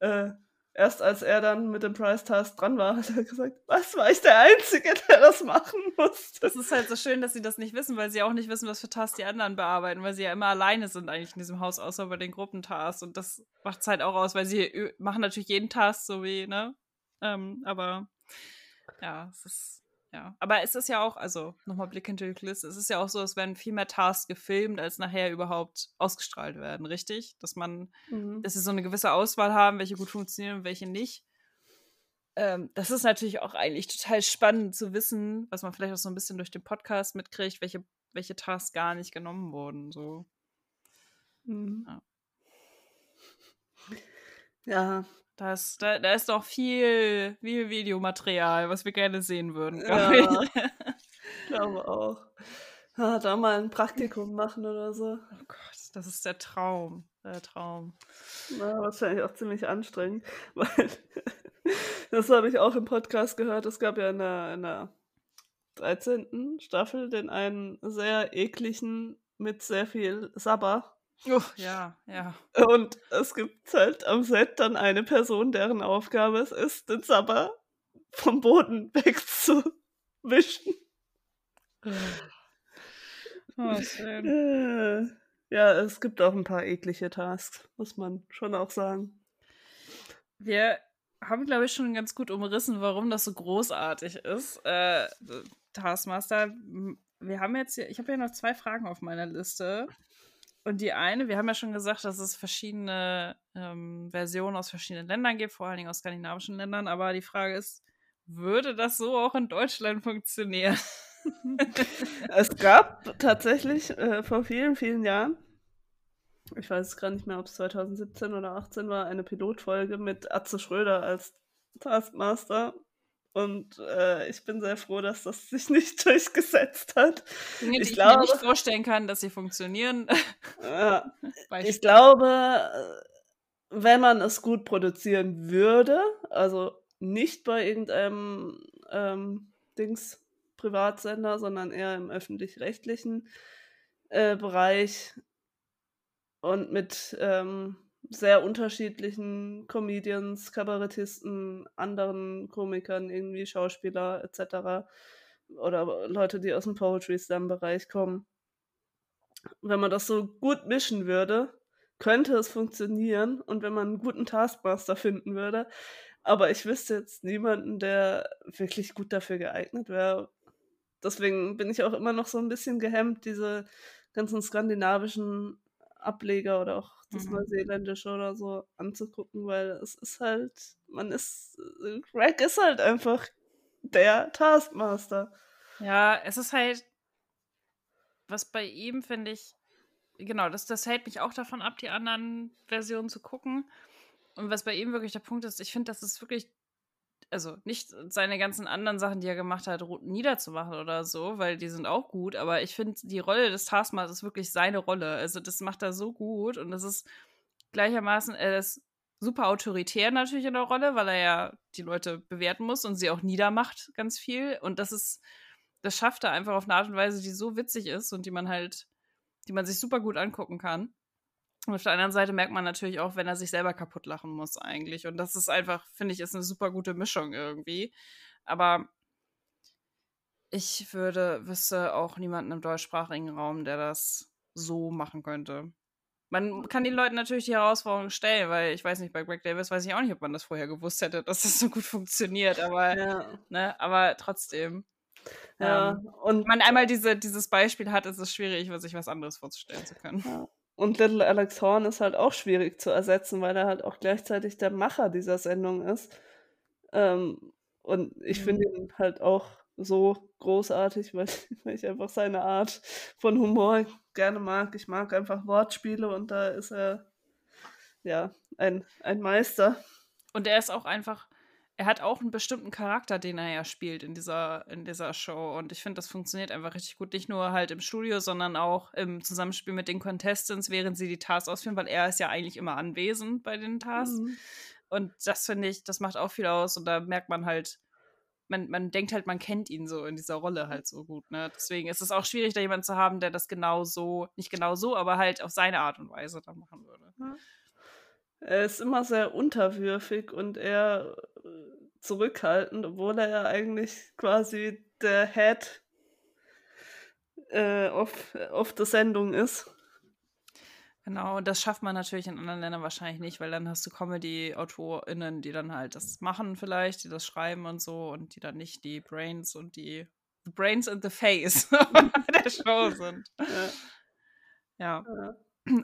äh, erst als er dann mit dem Price Task dran war, <laughs> hat er gesagt, was war ich der Einzige, der das machen musste. Das ist halt so schön, dass sie das nicht wissen, weil sie auch nicht wissen, was für Tasks die anderen bearbeiten, weil sie ja immer alleine sind eigentlich in diesem Haus, außer bei den Gruppentasks. Und das macht es halt auch aus, weil sie machen natürlich jeden Task so wie, ne? Ähm, aber ja, es ist ja, aber es ist ja auch, also nochmal Blick hinter die Kulisse, es ist ja auch so, es werden viel mehr Tasks gefilmt, als nachher überhaupt ausgestrahlt werden, richtig? Dass man, mhm. dass sie so eine gewisse Auswahl haben, welche gut funktionieren und welche nicht. Ähm, das ist natürlich auch eigentlich total spannend zu wissen, was man vielleicht auch so ein bisschen durch den Podcast mitkriegt, welche, welche Tasks gar nicht genommen wurden. So. Mhm. Ja. ja, das, da, da ist doch viel, viel Videomaterial, was wir gerne sehen würden. Ja, <laughs> ich glaube auch. Ja, da mal ein Praktikum machen oder so. Oh Gott, das ist der Traum. Der Traum. Na, wahrscheinlich auch ziemlich anstrengend. <laughs> Weil <laughs> das habe ich auch im Podcast gehört. Es gab ja in der, in der 13. Staffel den einen sehr ekligen mit sehr viel Sabber Oh, ja, ja. Und es gibt halt am Set dann eine Person, deren Aufgabe es ist, den Sabber vom Boden <laughs> wegzuwischen. Oh, schön. Äh, ja, es gibt auch ein paar eklige Tasks, muss man schon auch sagen. Wir haben, glaube ich, schon ganz gut umrissen, warum das so großartig ist. Äh, Taskmaster, wir haben jetzt hier, ich habe ja noch zwei Fragen auf meiner Liste. Und die eine, wir haben ja schon gesagt, dass es verschiedene ähm, Versionen aus verschiedenen Ländern gibt, vor allen Dingen aus skandinavischen Ländern. Aber die Frage ist, würde das so auch in Deutschland funktionieren? <laughs> es gab tatsächlich äh, vor vielen, vielen Jahren, ich weiß es gar nicht mehr, ob es 2017 oder 2018 war, eine Pilotfolge mit Atze Schröder als Taskmaster und äh, ich bin sehr froh, dass das sich nicht <laughs> durchgesetzt hat. Dinge, ich, ich glaube, mir nicht vorstellen kann, dass sie funktionieren. <laughs> Äh, <laughs> ich glaube, wenn man es gut produzieren würde, also nicht bei irgendeinem ähm, Dings Privatsender, sondern eher im öffentlich-rechtlichen äh, Bereich und mit ähm, sehr unterschiedlichen Comedians, Kabarettisten, anderen Komikern, irgendwie Schauspieler etc. Oder Leute, die aus dem Poetry Slam-Bereich kommen. Wenn man das so gut mischen würde, könnte es funktionieren und wenn man einen guten Taskmaster finden würde. Aber ich wüsste jetzt niemanden, der wirklich gut dafür geeignet wäre. Deswegen bin ich auch immer noch so ein bisschen gehemmt, diese ganzen skandinavischen Ableger oder auch das mhm. Neuseeländische oder so anzugucken, weil es ist halt, man ist, Greg ist halt einfach der Taskmaster. Ja, es ist halt, was bei ihm finde ich, genau, das, das hält mich auch davon ab, die anderen Versionen zu gucken. Und was bei ihm wirklich der Punkt ist, ich finde, das ist wirklich also nicht seine ganzen anderen Sachen, die er gemacht hat, niederzumachen oder so, weil die sind auch gut, aber ich finde, die Rolle des Taskmasters ist wirklich seine Rolle. Also das macht er so gut und das ist gleichermaßen, er ist super autoritär natürlich in der Rolle, weil er ja die Leute bewerten muss und sie auch niedermacht ganz viel und das ist, das schafft er einfach auf eine Art und Weise, die so witzig ist und die man halt, die man sich super gut angucken kann. Und auf der anderen Seite merkt man natürlich auch, wenn er sich selber kaputt lachen muss eigentlich. Und das ist einfach, finde ich, ist eine super gute Mischung irgendwie. Aber ich würde, wüsste auch niemanden im deutschsprachigen Raum, der das so machen könnte. Man kann den Leuten natürlich die Herausforderung stellen, weil ich weiß nicht, bei Greg Davis weiß ich auch nicht, ob man das vorher gewusst hätte, dass das so gut funktioniert, aber, ja. ne, aber trotzdem. Ja, ähm, und man einmal diese, dieses Beispiel hat, ist es schwierig, sich was anderes vorzustellen zu können. Ja. Und Little Alex Horn ist halt auch schwierig zu ersetzen, weil er halt auch gleichzeitig der Macher dieser Sendung ist. Ähm, und ich mhm. finde ihn halt auch so großartig, weil, <laughs> weil, ich einfach seine Art von Humor gerne mag. Ich mag einfach Wortspiele und da ist er ja ein, ein Meister. Und er ist auch einfach er hat auch einen bestimmten Charakter, den er ja spielt in dieser, in dieser Show. Und ich finde, das funktioniert einfach richtig gut. Nicht nur halt im Studio, sondern auch im Zusammenspiel mit den Contestants, während sie die Tasks ausführen, weil er ist ja eigentlich immer anwesend bei den Tasks. Mhm. Und das finde ich, das macht auch viel aus. Und da merkt man halt, man, man denkt halt, man kennt ihn so in dieser Rolle halt so gut. Ne? Deswegen ist es auch schwierig, da jemanden zu haben, der das genau so, nicht genau so, aber halt auf seine Art und Weise dann machen würde. Mhm. Er ist immer sehr unterwürfig und eher äh, zurückhaltend, obwohl er ja eigentlich quasi der Head äh, auf, auf der Sendung ist. Genau, und das schafft man natürlich in anderen Ländern wahrscheinlich nicht, weil dann hast du Comedy-AutorInnen, die dann halt das machen vielleicht, die das schreiben und so und die dann nicht die Brains und die the Brains and the Face <laughs> der Show sind. Ja. ja. ja.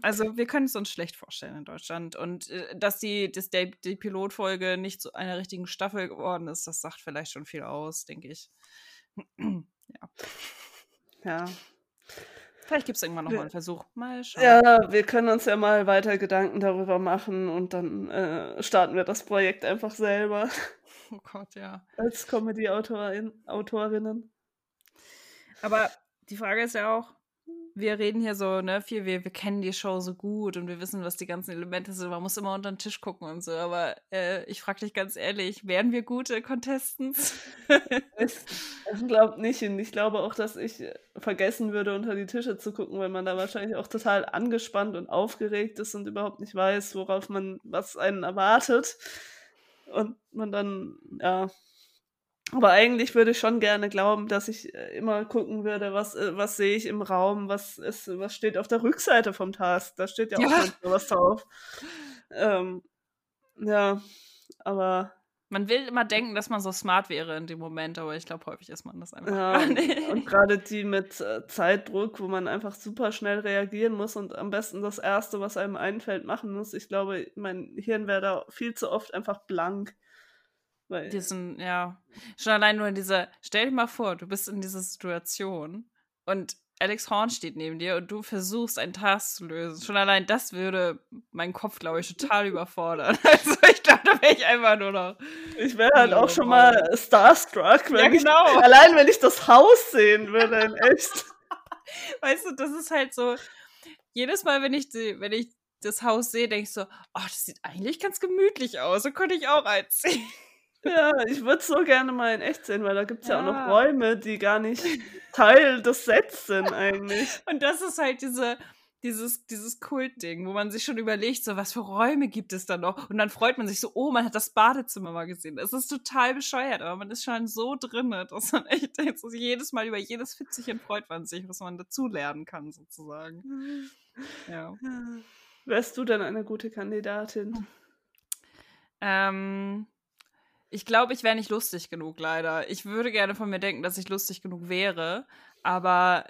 Also wir können es uns schlecht vorstellen in Deutschland. Und äh, dass die, dass der, die Pilotfolge nicht zu einer richtigen Staffel geworden ist, das sagt vielleicht schon viel aus, denke ich. <clears throat> ja. Ja. Vielleicht gibt es irgendwann noch mal einen Versuch. Mal schauen. Ja, wir können uns ja mal weiter Gedanken darüber machen und dann äh, starten wir das Projekt einfach selber. <laughs> Oh Gott, ja. Als Comedy-Autorinnen. Aber die Frage ist ja auch, wir reden hier so, ne, viel, wir, wir kennen die Show so gut und wir wissen, was die ganzen Elemente sind. Man muss immer unter den Tisch gucken und so. Aber äh, ich frage dich ganz ehrlich, wären wir gute Contestants? <laughs> ich, ich glaube nicht. Und ich glaube auch, dass ich vergessen würde, unter die Tische zu gucken, weil man da wahrscheinlich auch total angespannt und aufgeregt ist und überhaupt nicht weiß, worauf man, was einen erwartet. Und man dann, ja, aber eigentlich würde ich schon gerne glauben, dass ich äh, immer gucken würde, was, äh, was sehe ich im Raum, was, ist, was steht auf der Rückseite vom Task. Da steht ja auch ja. was drauf. Ähm, ja, aber. Man will immer denken, dass man so smart wäre in dem Moment, aber ich glaube, häufig ist man das einfach ja, nicht. Und gerade die mit äh, Zeitdruck, wo man einfach super schnell reagieren muss und am besten das Erste, was einem einfällt, machen muss. Ich glaube, mein Hirn wäre da viel zu oft einfach blank. Weil, Diesen, ja. Schon allein nur in dieser, stell dir mal vor, du bist in dieser Situation und Alex Horn steht neben dir und du versuchst einen Task zu lösen. Schon allein das würde meinen Kopf, glaube ich, total <laughs> überfordern. <laughs> Also ich glaube, da wäre ich einfach nur noch. Ich wäre halt auch schon mal starstruck. ja, genau. Ich, allein wenn ich das Haus sehen würde, in echt. <laughs> Weißt du, das ist halt so. Jedes Mal, wenn ich, die, wenn ich das Haus sehe, denke ich so, oh, das sieht eigentlich ganz gemütlich aus. So könnte ich auch einziehen. Ja, ich würde es so gerne mal in echt sehen, weil da gibt es ja. ja. auch noch Räume, die gar nicht Teil des Sets sind eigentlich. <laughs> Und das ist halt diese, dieses, dieses Kultding, wo man sich schon überlegt, so was für Räume gibt es da noch? Und dann freut man sich so, oh, man hat das Badezimmer mal gesehen. Es ist total bescheuert, aber man ist schon so drin, dass man echt so jedes Mal über jedes Fitzelchen freut man sich, was man dazu lernen kann, sozusagen. <laughs> Ja. Wärst du denn eine gute Kandidatin? Ähm, ich glaube, ich wäre nicht lustig genug, leider. Ich würde gerne von mir denken, dass ich lustig genug wäre, aber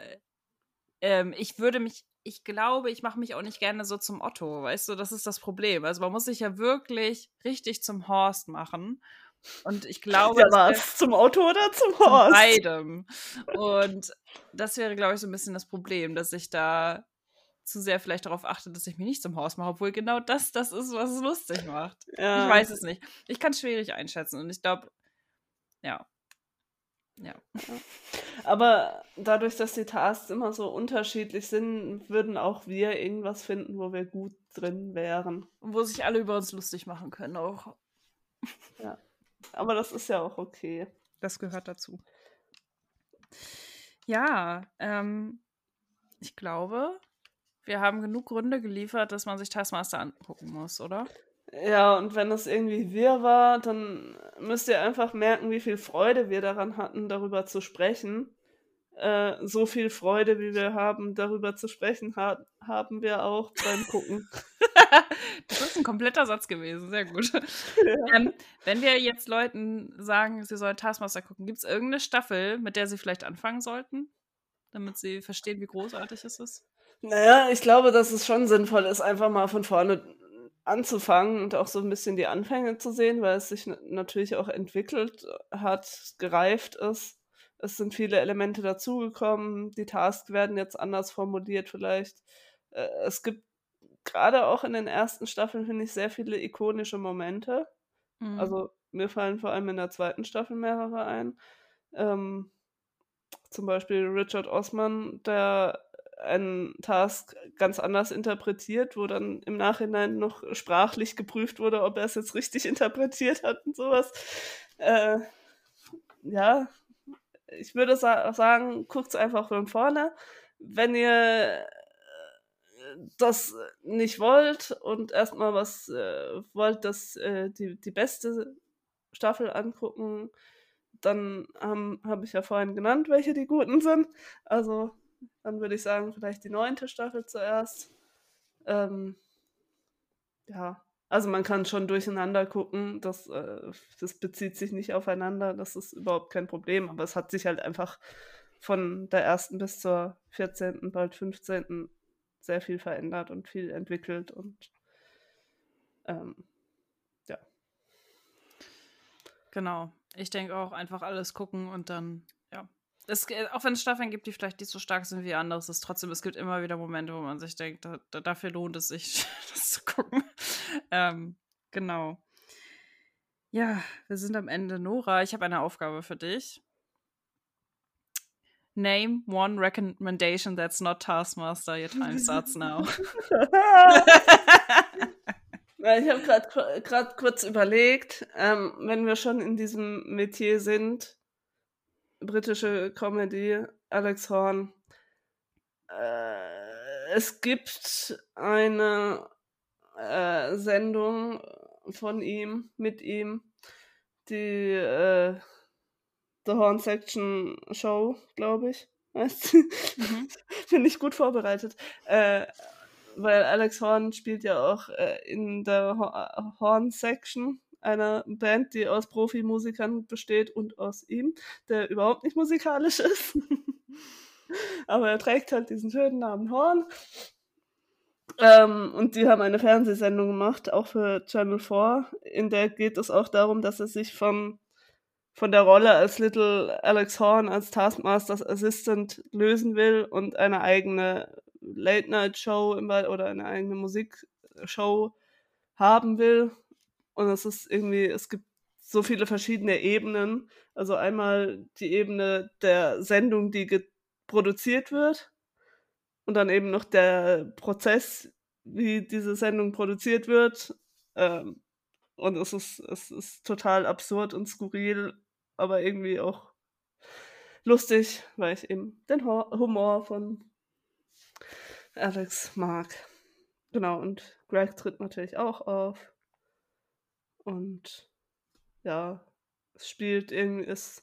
ähm, ich würde mich, ich glaube, ich mache mich auch nicht gerne so zum Otto, weißt du, das ist das Problem. Also man muss sich ja wirklich richtig zum Horst machen. Und ich glaube. Ja, was? Zum Otto oder zum Horst? Beidem. Und das wäre, glaube ich, so ein bisschen das Problem, dass ich da zu sehr vielleicht darauf achte, dass ich mich nicht zum Haus mache, obwohl genau das das ist, was es lustig macht. Ja. Ich weiß es nicht. Ich kann es schwierig einschätzen und ich glaube, Ja. Ja. Aber dadurch, dass die Tasks immer so unterschiedlich sind, würden auch wir irgendwas finden, wo wir gut drin wären. Und wo sich alle über uns lustig machen können auch. Ja. Aber das ist ja auch okay. Das gehört dazu. Ja, ähm, ich glaube, wir haben genug Gründe geliefert, dass man sich Taskmaster angucken muss, oder? Ja, und wenn es irgendwie wir war, dann müsst ihr einfach merken, wie viel Freude wir daran hatten, darüber zu sprechen. Äh, so viel Freude, wie wir haben, darüber zu sprechen, ha haben wir auch beim Gucken. <laughs> das ist ein kompletter Satz gewesen, sehr gut. Ja. Ähm, wenn wir jetzt Leuten sagen, sie sollen Taskmaster gucken, gibt es irgendeine Staffel, mit der sie vielleicht anfangen sollten, damit sie verstehen, wie großartig es ist? Naja, ich glaube, dass es schon sinnvoll ist, einfach mal von vorne anzufangen und auch so ein bisschen die Anfänge zu sehen, weil es sich natürlich auch entwickelt hat, gereift ist. Es sind viele Elemente dazugekommen, die Tasks werden jetzt anders formuliert vielleicht. Äh, es gibt gerade auch in den ersten Staffeln, finde ich, sehr viele ikonische Momente. Mhm. Also mir fallen vor allem in der zweiten Staffel mehrere ein. Ähm, zum Beispiel Richard Osman, der einen Task ganz anders interpretiert, wo dann im Nachhinein noch sprachlich geprüft wurde, ob er es jetzt richtig <laughs> interpretiert hat und sowas. Äh, ja, ich würde sa sagen, guckt es einfach von vorne. Wenn ihr äh, das nicht wollt und erstmal was äh, wollt, dass äh, die, die beste Staffel angucken, dann habe hab ich ja vorhin genannt, welche die guten sind. Also dann würde ich sagen, vielleicht die neunte Staffel zuerst. Ähm, ja, also man kann schon durcheinander gucken. Das, äh, das bezieht sich nicht aufeinander. Das ist überhaupt kein Problem. Aber es hat sich halt einfach von der ersten bis zur 14., bald 15. sehr viel verändert und viel entwickelt und ähm, ja. Genau. Ich denke auch einfach alles gucken und dann es, auch wenn es Staffeln gibt, die vielleicht nicht so stark sind wie andere, ist trotzdem, es gibt immer wieder Momente, wo man sich denkt, da, da, dafür lohnt es sich, <laughs> das zu gucken. Ähm, genau. Ja, wir sind am Ende. Nora, ich habe eine Aufgabe für dich. Name one recommendation that's not Taskmaster. Your time starts now. <laughs> ich habe gerade kurz überlegt, ähm, wenn wir schon in diesem Metier sind, britische Comedy, Alex Horn. Äh, es gibt eine äh, Sendung von ihm, mit ihm, die äh, The Horn Section Show, glaube ich. Weißt mhm. <laughs> Finde ich gut vorbereitet. Äh, weil Alex Horn spielt ja auch äh, in der Horn Section einer Band, die aus Profimusikern besteht und aus ihm, der überhaupt nicht musikalisch <laughs> ist. Aber er trägt halt diesen schönen Namen Horn. Ähm, und die haben eine Fernsehsendung gemacht, auch für Channel 4, in der geht es auch darum, dass er sich von, von der Rolle als Little Alex Horn, als Taskmasters Assistant lösen will und eine eigene Late-Night-Show oder eine eigene Musikshow haben will und es ist irgendwie, es gibt so viele verschiedene Ebenen. Also einmal die Ebene der Sendung, die produziert wird. Und dann eben noch der Prozess, wie diese Sendung produziert wird. Ähm, und es ist, es ist total absurd und skurril, aber irgendwie auch lustig, weil ich eben den Humor von Alex mag. Genau, und Greg tritt natürlich auch auf. Und ja, es spielt irgendwie ist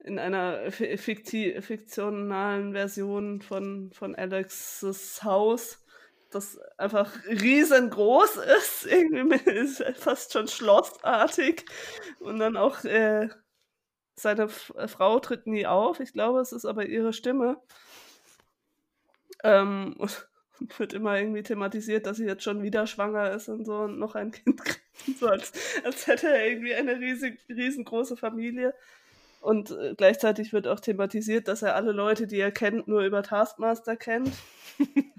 in einer fikti fiktionalen Version von, von Alexes Haus, das einfach riesengroß ist, <laughs> irgendwie ist fast schon schlossartig. Und dann auch äh, seine F Frau tritt nie auf. Ich glaube, es ist aber ihre Stimme. Ähm, wird immer irgendwie thematisiert, dass sie jetzt schon wieder schwanger ist und so und noch ein Kind kriegt. <laughs> So als, als hätte er irgendwie eine riesig, riesengroße Familie. Und äh, gleichzeitig wird auch thematisiert, dass er alle Leute, die er kennt, nur über Taskmaster kennt. <laughs>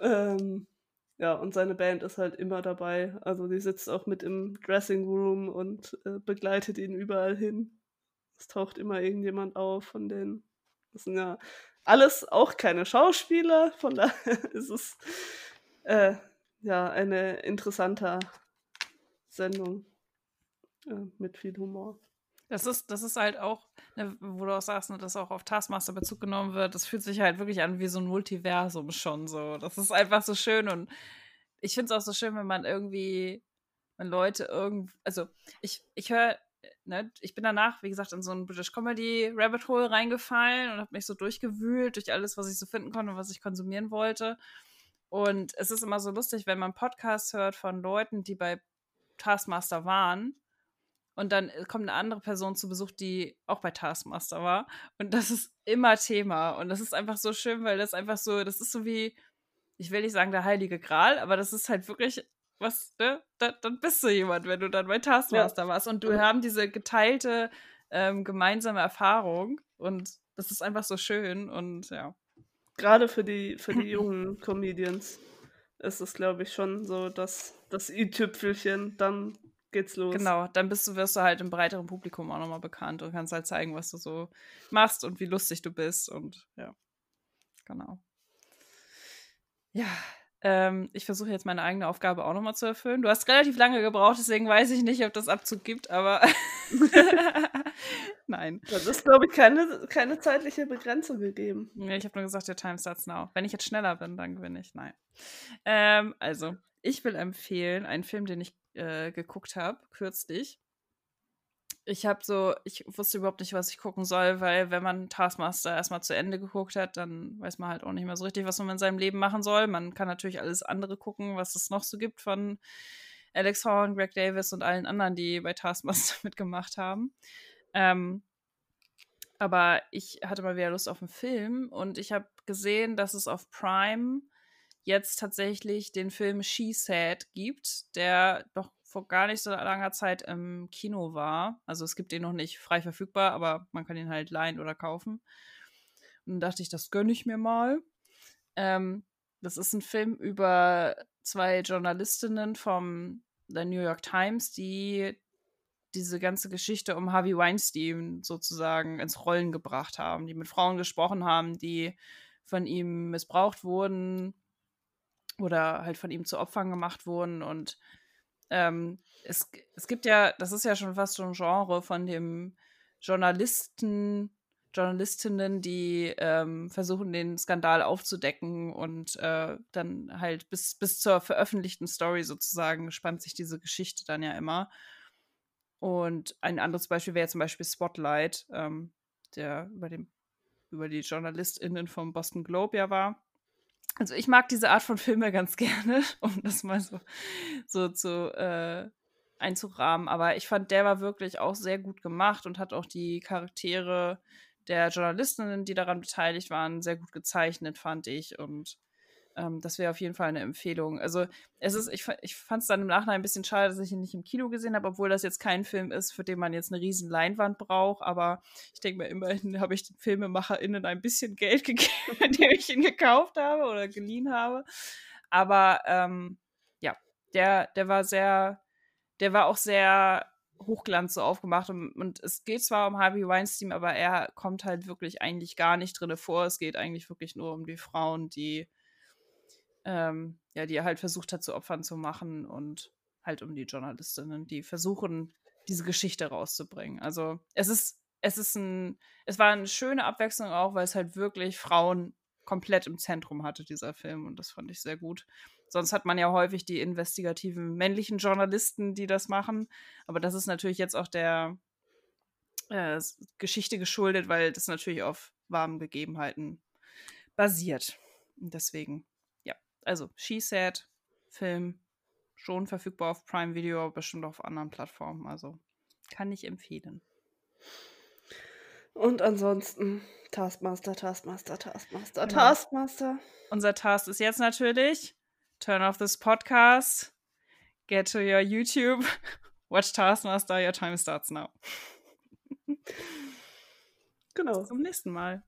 ähm, ja, und seine Band ist halt immer dabei. Also die sitzt auch mit im Dressing Room und äh, begleitet ihn überall hin. Es taucht immer irgendjemand auf von denen. Das sind ja alles auch keine Schauspieler, von daher <laughs> ist es äh, ja eine interessante Sendung äh, mit viel Humor. Das ist, das ist halt auch, ne, wo du auch sagst, ne, dass auch auf Taskmaster Bezug genommen wird, das fühlt sich halt wirklich an wie so ein Multiversum schon so. Das ist einfach so schön und ich finde es auch so schön, wenn man irgendwie, wenn Leute irgendwie, also ich, ich höre, ne, ich bin danach, wie gesagt, in so ein British Comedy Rabbit Hole reingefallen und habe mich so durchgewühlt durch alles, was ich so finden konnte und was ich konsumieren wollte. Und es ist immer so lustig, wenn man Podcasts hört von Leuten, die bei Taskmaster waren und dann äh, kommt eine andere Person zu Besuch, die auch bei Taskmaster war. Und das ist immer Thema. Und das ist einfach so schön, weil das einfach so, das ist so wie, ich will nicht sagen der heilige Gral, aber das ist halt wirklich was, ne? Da, dann bist du jemand, wenn du dann bei Taskmaster ja. warst. Und du haben diese geteilte ähm, gemeinsame Erfahrung. Und das ist einfach so schön. Und ja. Gerade für die, für die jungen Comedians ist es, glaube ich, schon so, dass das i-Tüpfelchen dann geht's los. Genau, dann bist du, wirst du halt im breiteren Publikum auch nochmal bekannt und kannst halt zeigen, was du so machst und wie lustig du bist und ja, genau. Ja, ähm, ich versuche jetzt meine eigene Aufgabe auch nochmal zu erfüllen. Du hast relativ lange gebraucht, deswegen weiß ich nicht, ob das Abzug gibt, aber <laughs> <laughs> nein. Das ist, glaube ich, keine, keine zeitliche Begrenzung gegeben. Ja, ich habe nur gesagt, der Time starts now. Wenn ich jetzt schneller bin, dann gewinne ich. Nein. Ähm, also, ich will empfehlen, einen Film, den ich äh, geguckt habe, kürzlich. Ich habe so, ich wusste überhaupt nicht, was ich gucken soll, weil wenn man Taskmaster erstmal zu Ende geguckt hat, dann weiß man halt auch nicht mehr so richtig, was man in seinem Leben machen soll. Man kann natürlich alles andere gucken, was es noch so gibt von Alex Horn, Greg Davis und allen anderen, die bei Taskmaster <laughs> mitgemacht haben. Ähm, aber ich hatte mal wieder Lust auf einen Film und ich habe gesehen, dass es auf Prime jetzt tatsächlich den Film She Said gibt, der doch vor gar nicht so langer Zeit im Kino war. Also es gibt den noch nicht frei verfügbar, aber man kann ihn halt leihen oder kaufen. Und dachte ich, das gönne ich mir mal. Ähm, das ist ein Film über zwei Journalistinnen vom der New York Times, die diese ganze Geschichte um Harvey Weinstein sozusagen ins Rollen gebracht haben, die mit Frauen gesprochen haben, die von ihm missbraucht wurden, oder halt von ihm zu Opfern gemacht wurden. Und ähm, es, es gibt ja, das ist ja schon fast so ein Genre von dem Journalisten, Journalistinnen, die ähm, versuchen, den Skandal aufzudecken und äh, dann halt bis, bis zur veröffentlichten Story sozusagen spannt sich diese Geschichte dann ja immer. Und ein anderes Beispiel wäre zum Beispiel Spotlight, ähm, der über, dem, über die JournalistInnen vom Boston Globe ja war. Also ich mag diese Art von Filme <laughs> ganz gerne, um das mal so, so zu äh, einzurahmen. Aber ich fand, der war wirklich auch sehr gut gemacht und hat auch die Charaktere der Journalistinnen, die daran beteiligt waren, sehr gut gezeichnet, fand ich. Und ähm, das wäre auf jeden Fall eine Empfehlung. Also es ist, ich, ich fand es dann im Nachhinein ein bisschen schade, dass ich ihn nicht im Kino gesehen habe, obwohl das jetzt kein Film ist, für den man jetzt eine riesen Leinwand braucht. Aber ich denke mir, immerhin habe ich den FilmemacherInnen ein bisschen Geld <laughs> gegeben, indem ich ihn gekauft habe oder geliehen habe. Aber ähm, ja, der, der war sehr, der war auch sehr Hochglanz so aufgemacht und, und, es geht zwar um Harvey Weinstein, aber er kommt halt wirklich eigentlich gar nicht drin vor. Es geht eigentlich wirklich nur um die Frauen, die ähm, ja, die er halt versucht hat, zu Opfern zu machen und halt um die Journalistinnen, die versuchen, diese Geschichte rauszubringen. Also es ist, es ist ein, es war eine schöne Abwechslung auch, weil es halt wirklich Frauen komplett im Zentrum hatte, dieser Film, und das fand ich sehr gut. Sonst hat man ja häufig die investigativen männlichen Journalisten, die das machen. Aber das ist natürlich jetzt auch der äh, Geschichte geschuldet, weil das natürlich auf warmen Gegebenheiten basiert. Und deswegen also She Said, Film, schon verfügbar auf Prime Video, bestimmt auf anderen Plattformen. Also kann ich empfehlen. Und ansonsten Taskmaster, Taskmaster, Taskmaster, genau. Taskmaster. Unser Task ist jetzt natürlich Turn off this podcast, get to your YouTube, <laughs> watch Taskmaster, your time starts now. genau. Bis zum nächsten Mal.